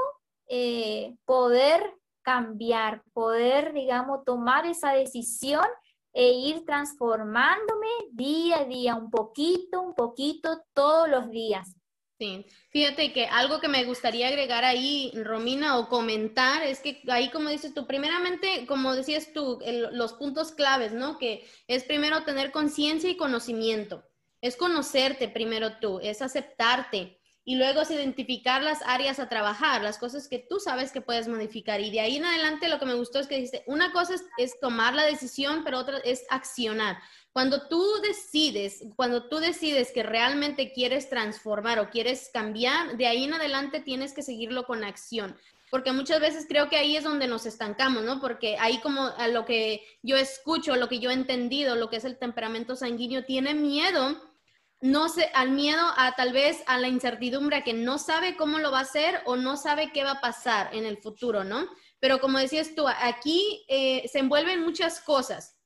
eh, poder cambiar, poder, digamos, tomar esa decisión e ir transformándome día a día, un poquito, un poquito, todos los días. Sí, fíjate que algo que me gustaría agregar ahí, Romina, o comentar, es que ahí, como dices tú, primeramente, como decías tú, los puntos claves, ¿no? Que es primero tener conciencia y conocimiento es conocerte primero tú, es aceptarte y luego es identificar las áreas a trabajar, las cosas que tú sabes que puedes modificar. Y de ahí en adelante lo que me gustó es que dijiste, una cosa es, tomar la decisión, pero otra es accionar. Cuando tú decides, cuando tú decides que realmente quieres transformar o quieres cambiar, de ahí en adelante tienes que seguirlo con acción porque muchas veces creo que ahí es donde nos estancamos, ¿no? Porque ahí como a lo que yo escucho, lo que yo he entendido, lo que es el temperamento sanguíneo, tiene miedo, no sé, al miedo a tal vez a la incertidumbre, que no sabe cómo lo va a hacer o no sabe qué va a pasar en el futuro, ¿no? Pero como decías tú, aquí eh, se envuelven muchas cosas.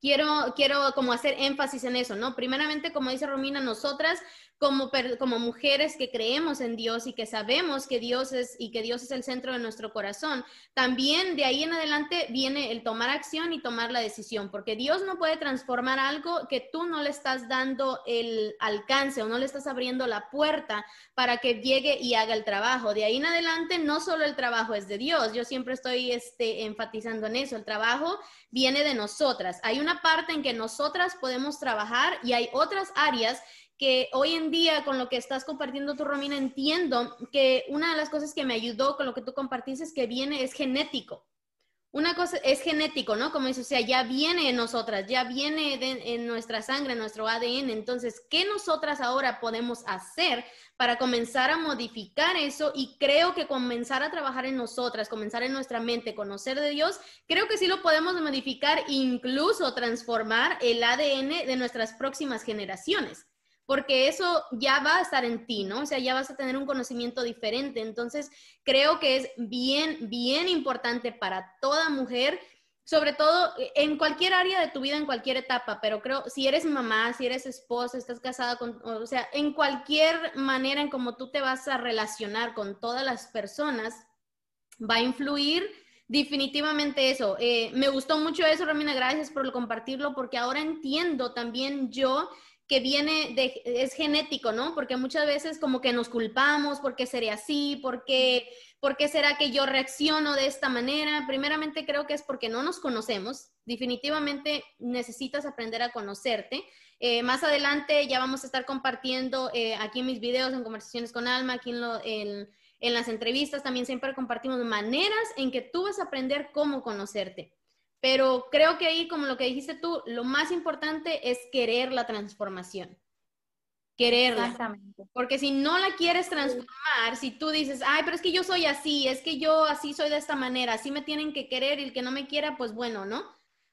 Quiero, quiero como hacer énfasis en eso, ¿no? Primeramente, como dice Romina, nosotras como, como mujeres que creemos en Dios y que sabemos que Dios es y que Dios es el centro de nuestro corazón, también de ahí en adelante viene el tomar acción y tomar la decisión, porque Dios no puede transformar algo que tú no le estás dando el alcance o no le estás abriendo la puerta para que llegue y haga el trabajo. De ahí en adelante no solo el trabajo es de Dios, yo siempre estoy este, enfatizando en eso, el trabajo viene de nosotras. Hay una parte en que nosotras podemos trabajar y hay otras áreas que hoy en día con lo que estás compartiendo tú, Romina, entiendo que una de las cosas que me ayudó con lo que tú compartiste es que viene, es genético. una cosa es genético, ¿no? Como dice, o sea, ya viene en nosotras, ya viene en nuestra sangre, en nuestro ADN. Entonces, ¿qué nosotras ahora podemos hacer para comenzar a modificar eso? Y creo que comenzar a trabajar en nosotras, comenzar en nuestra mente, conocer de Dios, creo que sí lo podemos modificar, incluso transformar el ADN de nuestras próximas generaciones porque eso ya va a estar en ti, ¿no? O sea, ya vas a tener un conocimiento diferente. Entonces, creo que es bien, bien importante para toda mujer, sobre todo en cualquier área de tu vida, en cualquier etapa, pero creo, si eres mamá, si eres esposa, estás casada con, o sea, en cualquier manera en cómo tú te vas a relacionar con todas las personas, va a influir definitivamente eso. Eh, me gustó mucho eso, Romina, gracias por compartirlo, porque ahora entiendo también yo que viene de, es genético, ¿no? Porque muchas veces como que nos culpamos, ¿por qué seré así? ¿Por qué, ¿Por qué será que yo reacciono de esta manera? Primeramente creo que es porque no nos conocemos. Definitivamente necesitas aprender a conocerte. Eh, más adelante ya vamos a estar compartiendo eh, aquí en mis videos, en conversaciones con Alma, aquí en, en, en las entrevistas, también siempre compartimos maneras en que tú vas a aprender cómo conocerte. Pero creo que ahí, como lo que dijiste tú, lo más importante es querer la transformación. Quererla. Exactamente. Porque si no la quieres transformar, si tú dices, ay, pero es que yo soy así, es que yo así soy de esta manera, así me tienen que querer y el que no me quiera, pues bueno, ¿no?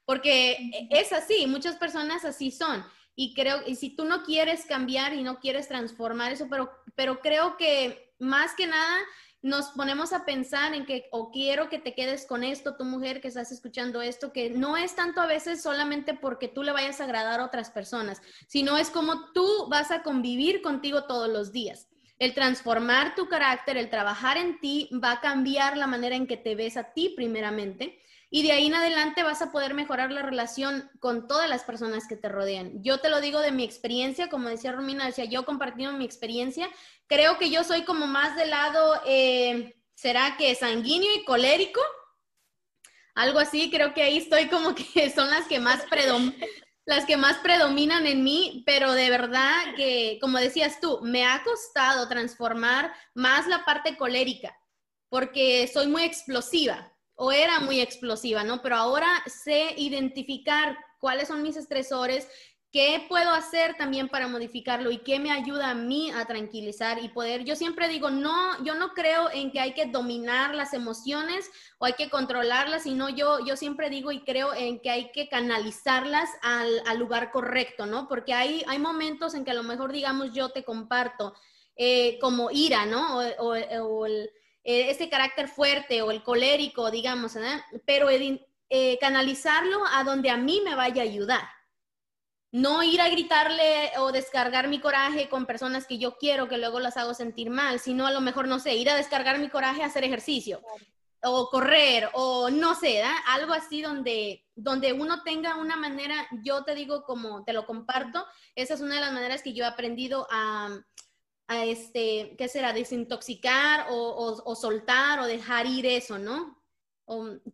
Porque es así, muchas personas así son. Y creo, y si tú no quieres cambiar y no quieres transformar eso, pero, pero creo que más que nada nos ponemos a pensar en que, o quiero que te quedes con esto, tu mujer que estás escuchando esto, que no es tanto a veces solamente porque tú le vayas a agradar a otras personas, sino es como tú vas a convivir contigo todos los días. El transformar tu carácter, el trabajar en ti, va a cambiar la manera en que te ves a ti primeramente y de ahí en adelante vas a poder mejorar la relación con todas las personas que te rodean. Yo te lo digo de mi experiencia, como decía Romina, decía yo compartiendo mi experiencia, creo que yo soy como más del lado, eh, ¿será que sanguíneo y colérico? Algo así, creo que ahí estoy como que son las que más las que más predominan en mí, pero de verdad que, como decías tú, me ha costado transformar más la parte colérica, porque soy muy explosiva o era muy explosiva, ¿no? Pero ahora sé identificar cuáles son mis estresores, qué puedo hacer también para modificarlo y qué me ayuda a mí a tranquilizar y poder, yo siempre digo, no, yo no creo en que hay que dominar las emociones o hay que controlarlas, sino yo, yo siempre digo y creo en que hay que canalizarlas al, lugar correcto, ¿no? Porque hay, hay momentos en que a lo mejor, digamos, yo te comparto eh, como ira, ¿no? o el eh, ese carácter fuerte o el colérico, digamos, pero eh, canalizarlo a donde a mí me vaya a ayudar. No ir a gritarle o descargar mi coraje con personas que yo quiero que luego las hago sentir mal, sino a lo mejor, no sé, ir a descargar mi coraje a hacer ejercicio o correr o no sé, algo así donde, donde uno tenga una manera, yo te digo como te lo comparto, esa es una de las maneras que yo he aprendido a, a este, ¿qué será? Desintoxicar o, soltar o dejar ir eso, ¿no?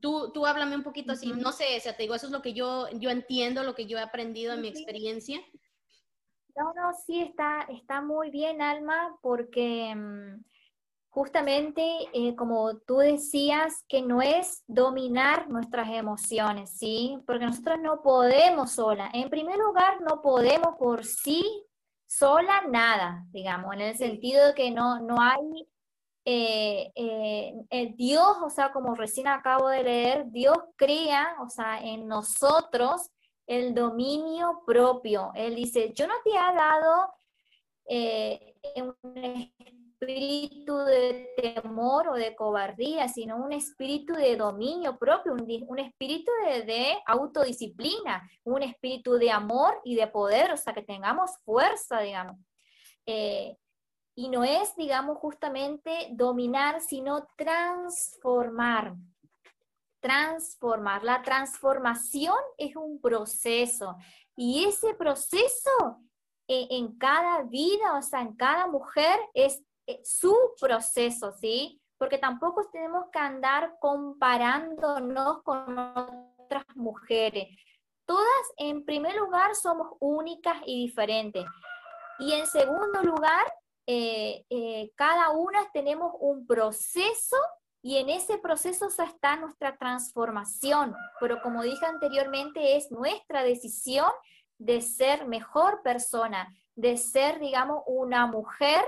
tú, tú háblame un poquito así, no sé, o sea, te digo, eso es lo que yo, yo entiendo, lo que yo he aprendido en mi experiencia. No, no, sí, está, está muy bien, Alma, porque mm, justamente, eh, como tú decías, que no es dominar nuestras emociones, ¿sí? Porque nosotros no podemos sola. En primer lugar, no podemos por sí sola nada, digamos, en el sentido de que no, no hay eh, eh, Dios, o sea, como recién acabo de leer, Dios crea, o sea, en nosotros el dominio propio. Él dice, yo no te he dado eh, un espíritu de temor o de cobardía, sino un espíritu de dominio propio, un, espíritu de, autodisciplina, un espíritu de amor y de poder, o sea, que tengamos fuerza, digamos. Eh, y no es, digamos, justamente dominar, sino transformar. Transformar. La transformación es un proceso y ese proceso eh, en cada vida, o sea, en cada mujer es eh, su proceso, ¿sí? Porque tampoco tenemos que andar comparándonos con otras mujeres. Todas, en primer lugar, somos únicas y diferentes. Y en segundo lugar, eh, eh, cada una tenemos un proceso Y en ese proceso está nuestra transformación, pero como dije anteriormente, es nuestra decisión de ser mejor persona, de ser, digamos, una mujer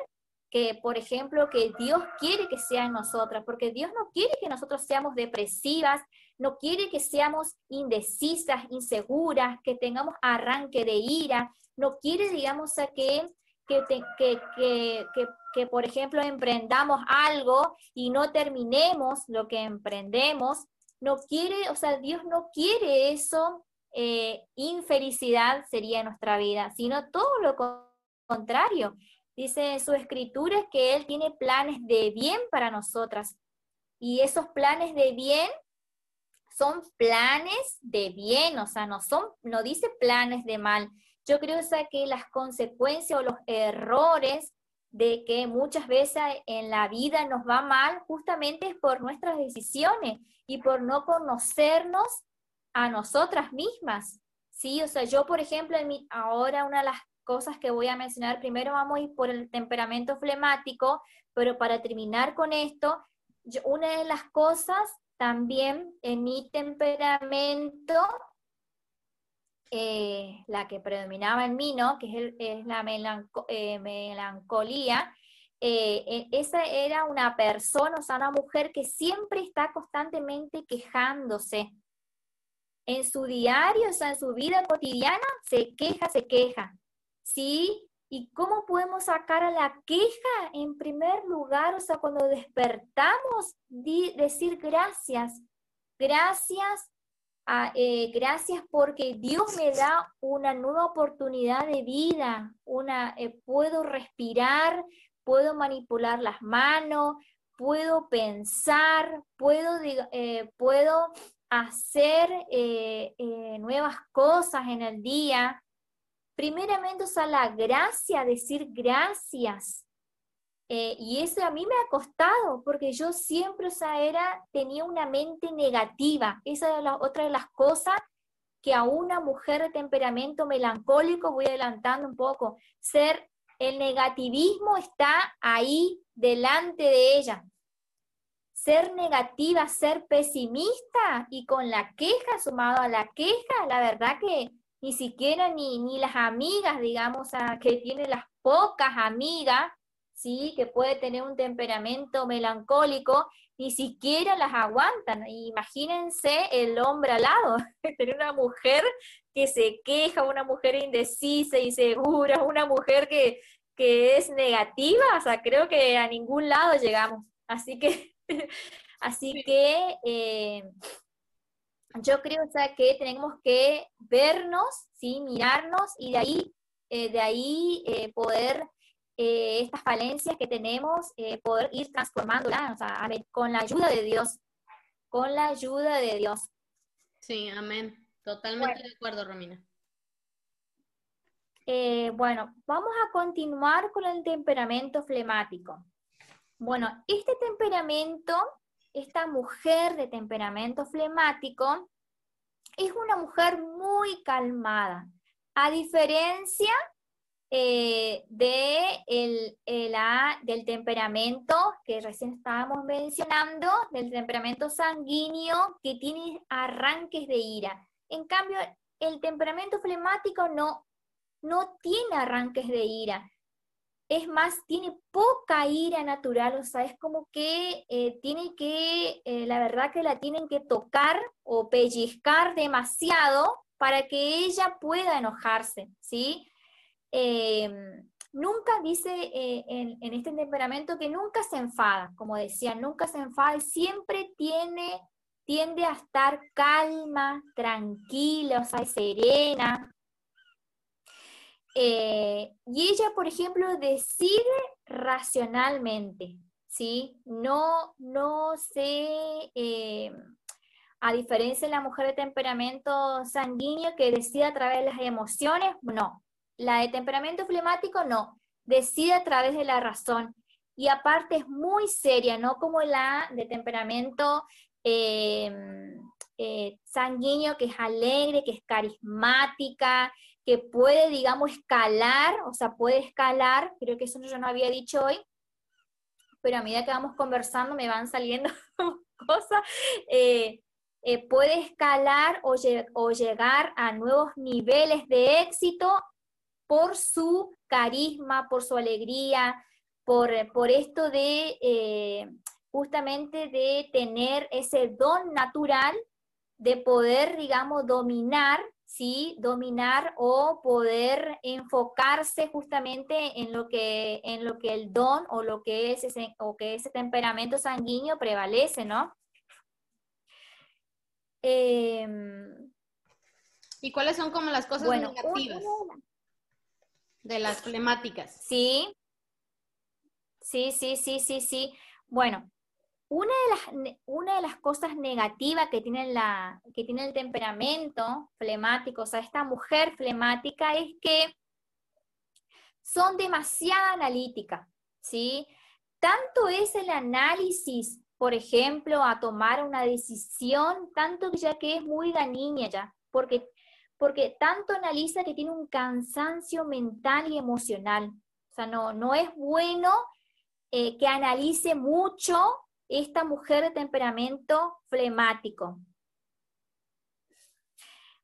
que, por ejemplo, que Dios quiere que sea en nosotras, porque Dios no quiere que nosotros seamos depresivas, no quiere que seamos indecisas, inseguras, que tengamos arranque de ira, no quiere, digamos, a que, que, que, que, por ejemplo, emprendamos algo y no terminemos lo que emprendemos. No quiere, o sea, Dios no quiere eso, eh, infelicidad sería nuestra vida, sino todo lo contrario. Dice en su escritura que Él tiene planes de bien para nosotras. Y esos planes de bien son planes de bien, o sea, no son, no dice planes de mal. Yo creo que las consecuencias o los errores de que muchas veces en la vida nos va mal justamente es por nuestras decisiones y por no conocernos a nosotras mismas. Sí, o sea, yo por ejemplo, en mi, ahora una de las cosas que voy a mencionar, primero vamos a ir por el temperamento flemático, pero para terminar con esto, una de las cosas también en mi temperamento, eh, la que predominaba en mí, que es, la eh, melancolía, eh, e, esa era una persona, o sea, una mujer que siempre está constantemente quejándose. En su diario, o sea, en su vida cotidiana, se queja, se queja. ¿Sí? ¿Y cómo podemos sacar a la queja en primer lugar? O sea, cuando despertamos, decir gracias. Gracias, eh, gracias porque Dios me da una nueva oportunidad de vida. Una, eh, puedo respirar, puedo manipular las manos, puedo pensar, puedo, eh, puedo hacer nuevas cosas en el día primeramente, o la gracia, decir gracias. Eh, y eso a mí me ha costado, porque yo siempre, sea, era, tenía una mente negativa. Esa es la, otra de las cosas que a una mujer de temperamento melancólico, voy adelantando un poco, ser, el negativismo está ahí delante de ella. Ser negativa, ser pesimista y con la queja, sumado a la queja, la verdad que ni siquiera ni, ni las amigas, digamos, que tiene las pocas amigas, ¿sí? que puede tener un temperamento melancólico, ni siquiera las aguantan. Imagínense el hombre al lado, tener una mujer que se queja, una mujer indecisa, insegura, una mujer que, que es negativa, o sea, creo que a ningún lado llegamos. Así que, así que eh, yo creo sea, que tenemos que vernos, ¿sí? mirarnos y de ahí, eh, de ahí eh, poder, eh, estas falencias que tenemos, poder ir transformándolas, o sea, con la ayuda de Dios, con la ayuda de Dios. Sí, amén. Totalmente de acuerdo, Romina. bueno, vamos a continuar con el temperamento flemático. Bueno, este temperamento esta mujer de temperamento flemático es una mujer muy calmada, a diferencia eh, de el, del temperamento que recién estábamos mencionando, del temperamento sanguíneo que tiene arranques de ira. En cambio, el temperamento flemático no, no tiene arranques de ira es más, tiene poca ira natural, o sea, es como que eh, tiene que, eh, la verdad que la tienen que tocar o pellizcar demasiado para que ella pueda enojarse, ¿sí? Em, nunca dice eh, en, este temperamento que nunca se enfada, como decía, nunca se enfada, siempre tiene, tiende a estar calma, tranquila, o sea, serena, eh, y ella, por ejemplo, decide racionalmente, ¿sí? No, no se, eh, a diferencia de la mujer de temperamento sanguíneo que decide a través de las emociones, no. La de temperamento flemático, no. Decide a través de la razón. Y aparte es muy seria, no como la de temperamento eh, sanguíneo, que es alegre, que es carismática, que puede, digamos, escalar, o sea, puede escalar, creo que eso yo no había dicho hoy, pero a medida que vamos conversando me van saliendo cosas. Eh, eh, puede escalar o, llegar a nuevos niveles de éxito por su carisma, por su alegría, por, por esto de eh, justamente de tener ese don natural de poder, digamos, dominar, ¿sí? Dominar o poder enfocarse justamente en lo que, en lo que el don o lo que es ese, o que ese temperamento sanguíneo prevalece, ¿no? Em, ¿Y cuáles son como las cosas negativas de las flemáticas? Sí, sí, sí, sí, sí, sí. Bueno, una de las, una de las cosas negativas que tiene, la, que tiene el temperamento flemático, o sea, esta mujer flemática, es que son demasiado analíticas, ¿sí? Tanto es el análisis por ejemplo, a tomar una decisión, tanto ya que es muy niña ya, porque, porque tanto analiza que tiene un cansancio mental y emocional. O sea, no, no es bueno eh, que analice mucho esta mujer de temperamento flemático.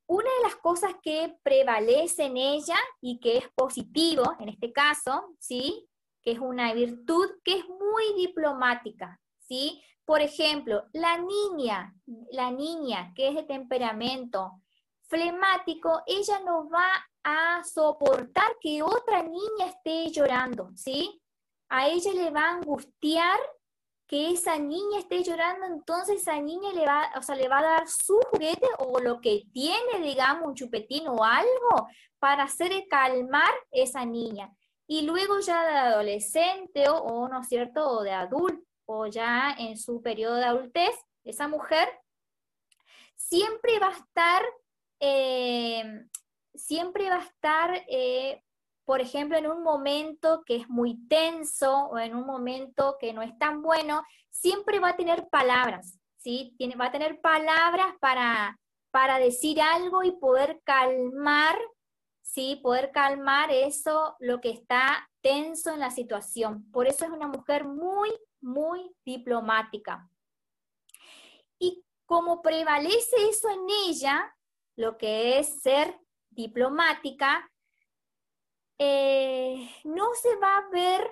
Una de las cosas que prevalece en ella y que es positivo en este caso, ¿sí? que es una virtud que es muy diplomática, ¿sí? Por ejemplo, la niña, la niña que es de temperamento flemático, ella no va a soportar que otra niña esté llorando, ¿sí? A ella le va a angustiar que esa niña esté llorando, entonces esa niña le va, o sea, le va a dar su juguete o lo que tiene, digamos, un chupetín o algo para hacer calmar esa niña. Y luego ya de adolescente o, ¿no es cierto?, o de adulto, o ya en su periodo de adultez, esa mujer siempre va a estar, eh, siempre va a estar, eh, por ejemplo, en un momento que es muy tenso o en un momento que no es tan bueno, siempre va a tener palabras, ¿sí? Va a tener palabras para, para decir algo y poder calmar, ¿sí? Poder calmar eso, lo que está tenso en la situación. Por eso es una mujer muy muy diplomática. Y como prevalece eso en ella, lo que es ser diplomática, eh, no se va a ver,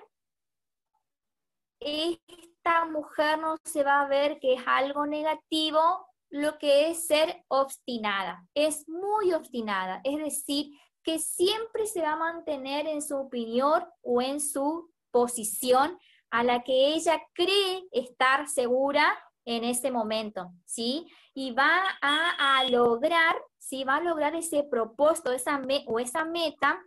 esta mujer no se va a ver que es algo negativo lo que es ser obstinada. Es muy obstinada, es decir, que siempre se va a mantener en su opinión o en su posición a la que ella cree estar segura en ese momento, ¿sí? Y va a, lograr, ¿sí? Va a lograr ese propósito esa o esa meta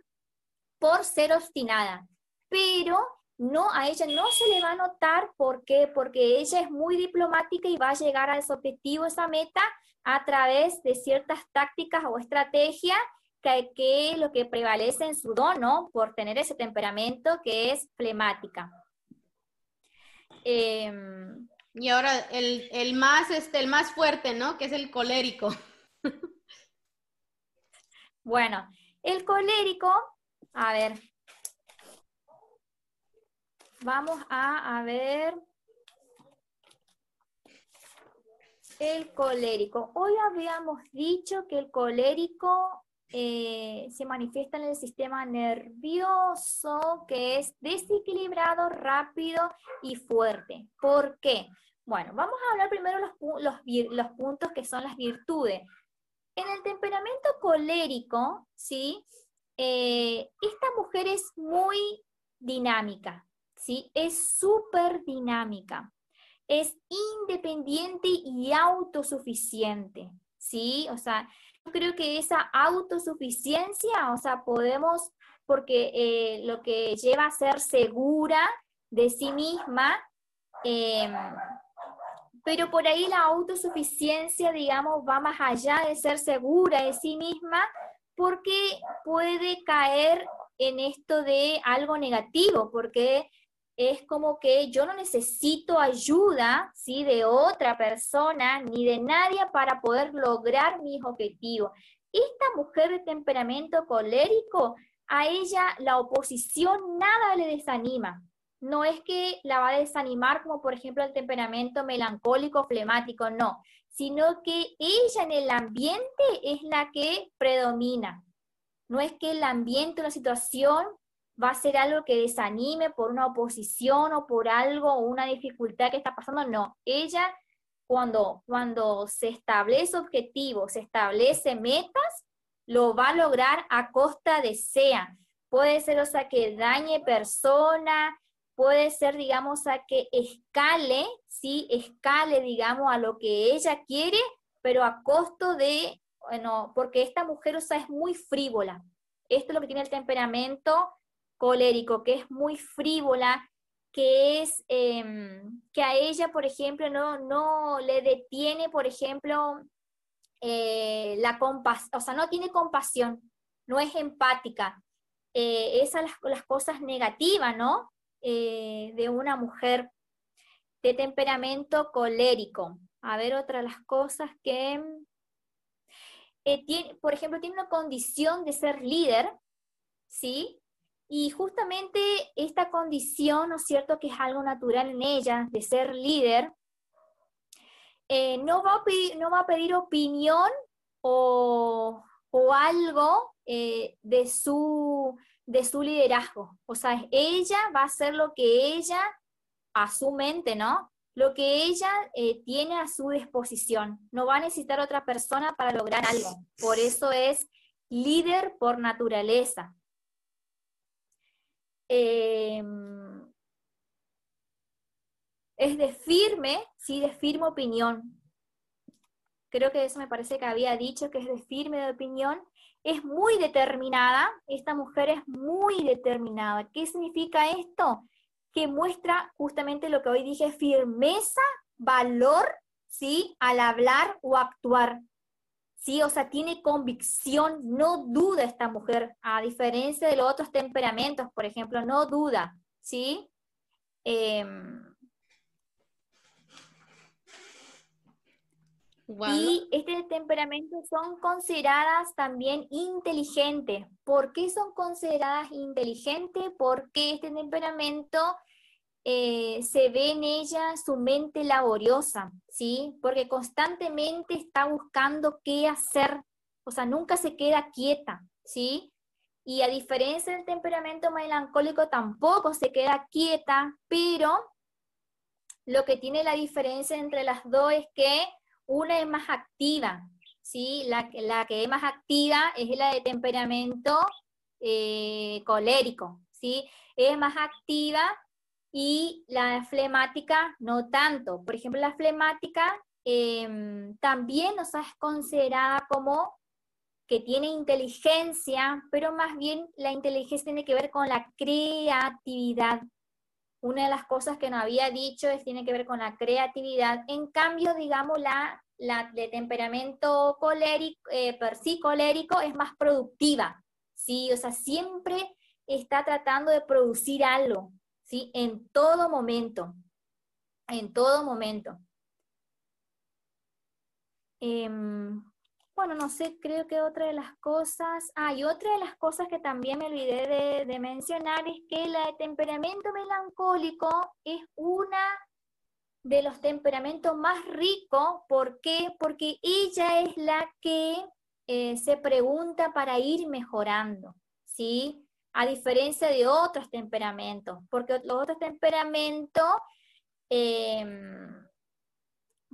por ser obstinada. Pero no, a ella no se le va a notar, ¿por qué? Porque ella es muy diplomática y va a llegar a ese objetivo, esa meta, a través de ciertas tácticas o estrategias que, que lo que prevalece en su don, ¿no? Por tener ese temperamento que es flemática. Em, y ahora el, más, este, el más fuerte, ¿no? Que es el colérico. bueno, el colérico, a ver, vamos a, ver el colérico. Hoy habíamos dicho que el colérico eh, se manifiesta en el sistema nervioso que es desequilibrado, rápido y fuerte. ¿Por qué? Bueno, vamos a hablar primero los, los puntos que son las virtudes. En el temperamento colérico, ¿sí? Eh, esta mujer es muy dinámica, ¿sí? Es súper dinámica. Es independiente y autosuficiente, ¿sí? O sea, creo que esa autosuficiencia, o sea, podemos, porque eh, lo que lleva a ser segura de sí misma, em, pero por ahí la autosuficiencia, digamos, va más allá de ser segura de sí misma, porque puede caer en esto de algo negativo, porque es como que yo no necesito ayuda, ¿sí? De otra persona ni de nadie para poder lograr mis objetivos. Esta mujer de temperamento colérico, a ella la oposición nada le desanima, no es que la va a desanimar como por ejemplo el temperamento melancólico, flemático, no, sino que ella en el ambiente es la que predomina. No es que el ambiente, la situación va a ser algo que desanime por una oposición o por algo o una dificultad que está pasando, no. Ella cuando, cuando se establece objetivos, se establece metas, lo va a lograr a costa de sea. Puede ser, o que dañe persona, puede ser, digamos, a que escale, sí, escale, digamos, a lo que ella quiere, pero a costo de, bueno, porque esta mujer, o sea, es muy frívola. Esto es lo que tiene el temperamento colérico, que es muy frívola, que es em, que a ella, por ejemplo, no, no le detiene, por ejemplo, eh, la compasión, o sea, no tiene compasión, no es empática. Eh, esas las cosas negativas, ¿no? Eh, de una mujer de temperamento colérico. A ver, otra de las cosas que eh, tiene, por ejemplo, tiene una condición de ser líder, ¿sí? Y justamente esta condición, ¿no es cierto?, que es algo natural en ella, de ser líder, eh, no, va a pedir, no va a pedir opinión o, o algo de su de su liderazgo. O sea, ella va a hacer lo que ella, a su mente, ¿no? Lo que ella eh, tiene a su disposición. No va a necesitar otra persona para lograr algo. Por eso es líder por naturaleza. Em, es de firme, sí, de firme opinión. Creo que eso me parece que había dicho, que es de firme de opinión es muy determinada, esta mujer es muy determinada. ¿Qué significa esto? Que muestra justamente lo que hoy dije, firmeza, valor, ¿sí? Al hablar o actuar. ¿Sí? O sea, tiene convicción, no duda esta mujer, a diferencia de los otros temperamentos, por ejemplo, no duda, ¿sí? Y este temperamento son consideradas también inteligentes. ¿Por qué son consideradas inteligentes? Porque este temperamento eh, se ve en ella su mente laboriosa, ¿sí? Porque constantemente está buscando qué hacer, o sea, nunca se queda quieta, ¿sí? Y a diferencia del temperamento melancólico, tampoco se queda quieta, pero lo que tiene la diferencia entre las dos es que una es más activa, ¿sí? La, la que es más activa es la de temperamento eh, colérico, ¿sí? Es más activa y la flemática no tanto. Por ejemplo, la flemática em, también nos es considerada como que tiene inteligencia, pero más bien la inteligencia tiene que ver con la creatividad. Una de las cosas que nos había dicho es tiene que ver con la creatividad. En cambio, digamos, la, la de temperamento colérico, eh, per sí colérico es más productiva, ¿sí? O sea, siempre está tratando de producir algo, ¿sí? En todo momento, en todo momento. Em, bueno, no sé, creo que otra de las cosas, ah, y otra de las cosas que también me olvidé de, mencionar es que la de temperamento melancólico es una de los temperamentos más ricos. ¿Por qué? Porque ella es la que eh, se pregunta para ir mejorando, ¿sí? A diferencia de otros temperamentos, porque los otros temperamentos... Em,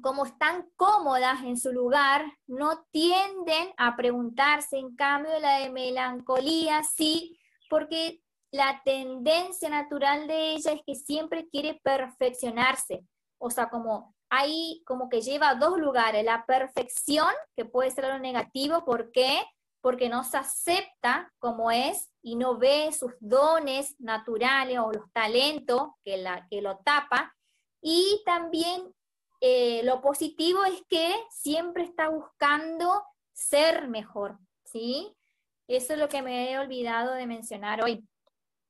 como están cómodas en su lugar, no tienden a preguntarse, en cambio la de melancolía sí, porque la tendencia natural de ella es que siempre quiere perfeccionarse, o sea, como ahí como que lleva a dos lugares, la perfección, que puede ser algo negativo, ¿por qué? Porque no se acepta como es y no ve sus dones naturales o los talentos que, la, que lo tapa, y también eh, lo positivo es que siempre está buscando ser mejor, ¿sí? Eso es lo que me he olvidado de mencionar hoy.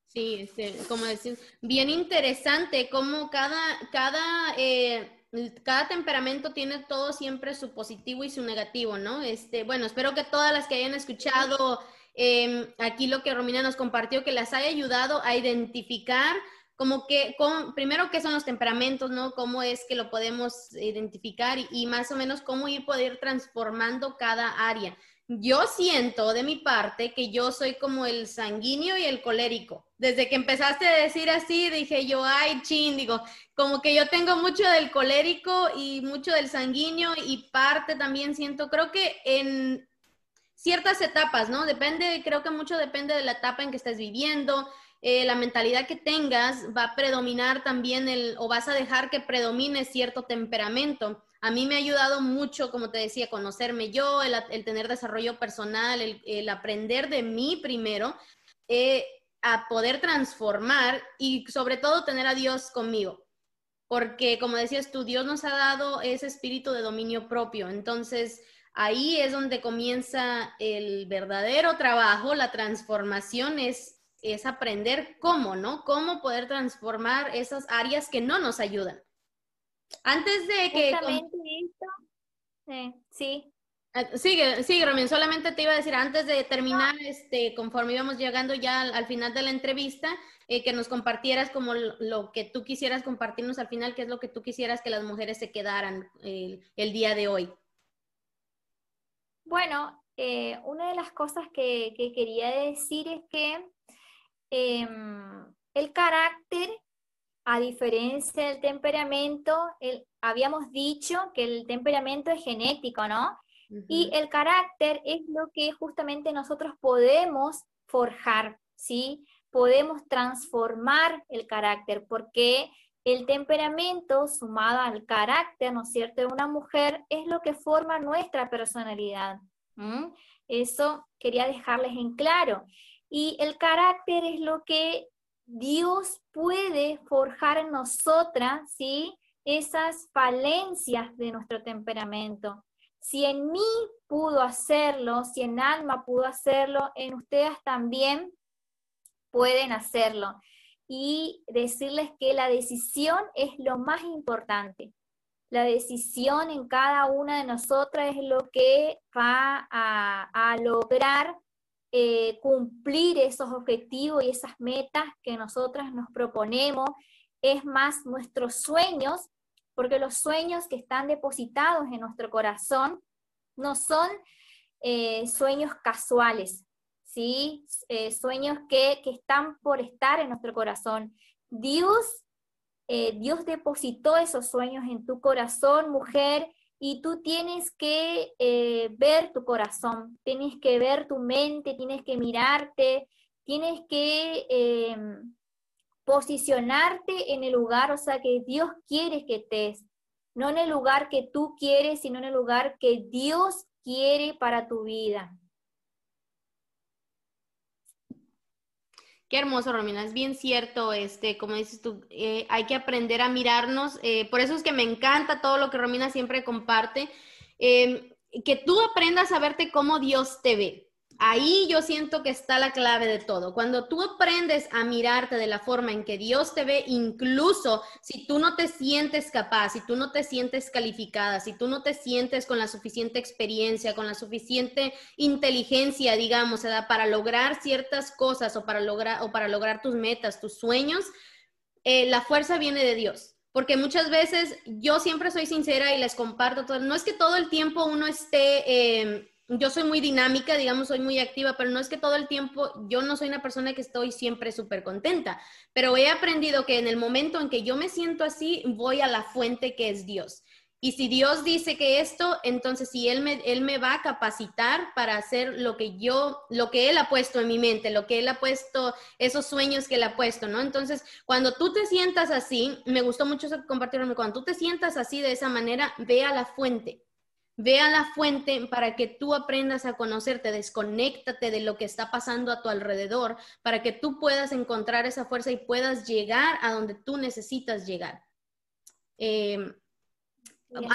Sí, este, como decir, bien interesante cómo cada, cada, eh, cada temperamento tiene todo siempre su positivo y su negativo, ¿no? Este, bueno, espero que todas las que hayan escuchado em, aquí lo que Romina nos compartió, que las haya ayudado a identificar como que, primero, ¿qué son los temperamentos, no? ¿Cómo es que lo podemos identificar y, y más o menos cómo ir poder transformando cada área? Yo siento de mi parte que yo soy como el sanguíneo y el colérico. Desde que empezaste a decir así, dije yo, ay, chin, digo, como que yo tengo mucho del colérico y mucho del sanguíneo y parte también siento, creo que en ciertas etapas, ¿no? Depende, creo que mucho depende de la etapa en que estés viviendo, eh, la mentalidad que tengas va a predominar también el, o vas a dejar que predomine cierto temperamento. A mí me ha ayudado mucho, como te decía, conocerme yo, el, tener desarrollo personal, el, aprender de mí primero, eh, a poder transformar y sobre todo tener a Dios conmigo. Porque como decías tú, Dios nos ha dado ese espíritu de dominio propio. Entonces, ahí es donde comienza el verdadero trabajo, la transformación es, es aprender cómo, ¿no? Cómo poder transformar esas áreas que no nos ayudan. Antes de que... sí. Ah, sigue, sigue, Romín. Solamente te iba a decir, antes de terminar, este, conforme íbamos llegando ya al, final de la entrevista, eh, que nos compartieras como lo, que tú quisieras compartirnos al final, qué es lo que tú quisieras que las mujeres se quedaran el, día de hoy. Bueno, eh, una de las cosas que, quería decir es que em, el carácter a diferencia del temperamento, habíamos dicho que el temperamento es genético, ¿no? Y el carácter es lo que justamente nosotros podemos forjar, ¿sí? Podemos transformar el carácter, porque el temperamento sumado al carácter, ¿no es cierto?, de una mujer es lo que forma nuestra personalidad. Eso quería dejarles en claro. Y el carácter es lo que Dios puede forjar en nosotras, ¿sí? Esas falencias de nuestro temperamento. Si en mí pudo hacerlo, si en alma pudo hacerlo, en ustedes también pueden hacerlo. Y decirles que la decisión es lo más importante. La decisión en cada una de nosotras es lo que va a, a lograr eh, cumplir esos objetivos y esas metas que nosotras nos proponemos, es más nuestros sueños, porque los sueños que están depositados en nuestro corazón no son eh, sueños casuales, ¿sí? Eh, sueños que, que, están por estar en nuestro corazón. Dios, Dios depositó esos sueños en tu corazón, mujer, y tú tienes que eh, ver tu corazón, tienes que ver tu mente, tienes que mirarte, tienes que em, posicionarte en el lugar, o sea, que Dios quiere que estés, no en el lugar que tú quieres, sino en el lugar que Dios quiere para tu vida. Qué hermoso, Romina. Es bien cierto, este, como dices tú, eh, hay que aprender a mirarnos. Eh, por eso es que me encanta todo lo que Romina siempre comparte. Em, que tú aprendas a verte como Dios te ve. Ahí yo siento que está la clave de todo. Cuando tú aprendes a mirarte de la forma en que Dios te ve, incluso si tú no te sientes capaz, si tú no te sientes calificada, si tú no te sientes con la suficiente experiencia, con la suficiente inteligencia, digamos, para lograr ciertas cosas o para lograr, o para lograr tus metas, tus sueños, eh, la fuerza viene de Dios. Porque muchas veces yo siempre soy sincera y les comparto todo. No es que todo el tiempo uno esté... Eh, yo soy muy dinámica, digamos, soy muy activa, pero no es que todo el tiempo, yo no soy una persona que estoy siempre súper contenta, pero he aprendido que en el momento en que yo me siento así, voy a la fuente que es Dios. Y si Dios dice que esto, entonces si Él me, Él me va a capacitar para hacer lo que yo, lo que Él ha puesto en mi mente, lo que Él ha puesto, esos sueños que Él ha puesto, ¿no? Entonces, cuando tú te sientas así, me gustó mucho compartirlo, cuando tú te sientas así de esa manera, ve a la fuente Ve a la fuente para que tú aprendas a conocerte, desconéctate de lo que está pasando a tu alrededor, para que tú puedas encontrar esa fuerza y puedas llegar a donde tú necesitas llegar. Em,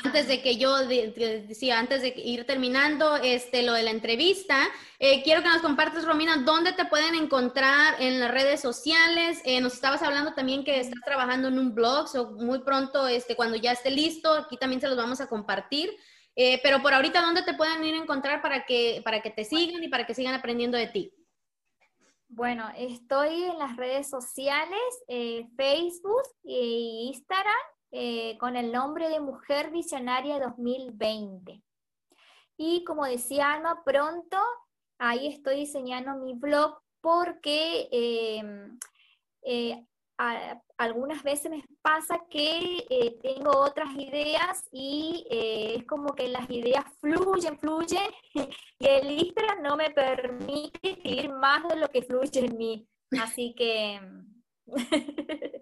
antes de que yo decía, antes de ir terminando este, lo de la entrevista, eh, quiero que nos compartas, Romina, dónde te pueden encontrar en las redes sociales. Eh, nos estabas hablando también que estás trabajando en un blog, o muy pronto, este, cuando ya esté listo, aquí también se los vamos a compartir. Eh, pero por ahorita, ¿dónde te pueden ir a encontrar para que, para que te sigan y para que sigan aprendiendo de ti? Bueno, estoy en las redes sociales, eh, Facebook e Instagram, eh, con el nombre de Mujer Visionaria 2020. Y como decía Alma, pronto ahí estoy diseñando mi blog porque algunas veces me pasa que eh, tengo otras ideas y eh, es como que las ideas fluyen, fluyen y el Instagram no me permite escribir más de lo que fluye en mí. Así que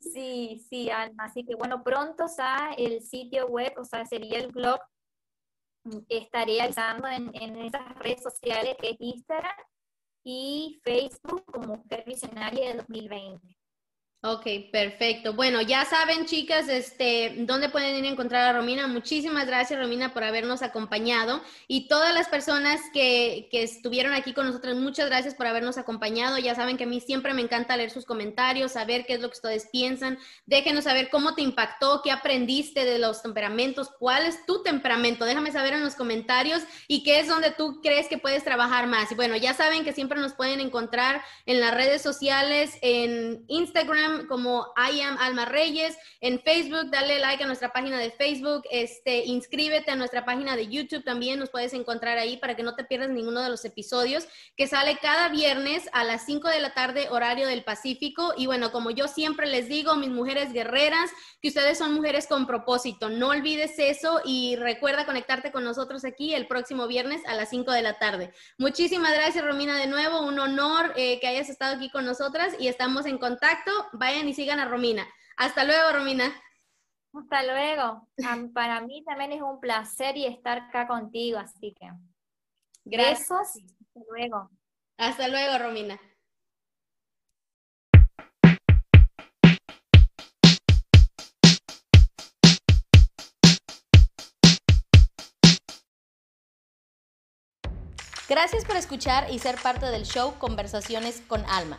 sí, sí, Alma. Así que bueno, pronto o el sitio web, o sea, sería el blog, estaré alzando en, en esas redes sociales que es Instagram y Facebook como Mujer Visionaria de 2020. Ok, perfecto. Bueno, ya saben, chicas, este, dónde pueden ir a encontrar a Romina. Muchísimas gracias, Romina, por habernos acompañado. Y todas las personas que, que, estuvieron aquí con nosotros, muchas gracias por habernos acompañado. Ya saben que a mí siempre me encanta leer sus comentarios, saber qué es lo que ustedes piensan. Déjenos saber cómo te impactó, qué aprendiste de los temperamentos, cuál es tu temperamento. Déjame saber en los comentarios y qué es donde tú crees que puedes trabajar más. Y bueno, ya saben que siempre nos pueden encontrar en las redes sociales, en Instagram como I am Alma Reyes, en Facebook, dale like a nuestra página de Facebook, este, inscríbete a nuestra página de YouTube también, nos puedes encontrar ahí para que no te pierdas ninguno de los episodios que sale cada viernes a las 5 de la tarde horario del Pacífico y bueno, como yo siempre les digo, mis mujeres guerreras, que ustedes son mujeres con propósito, no olvides eso y recuerda conectarte con nosotros aquí el próximo viernes a las 5 de la tarde. Muchísimas gracias Romina de nuevo, un honor eh, que hayas estado aquí con nosotras y estamos en contacto vayan y sigan a Romina. Hasta luego, Romina. Hasta luego. Para mí también es un placer y estar acá contigo, así que. Gracias. Hasta luego. Hasta luego, Romina. Gracias por escuchar y ser parte del show Conversaciones con Alma.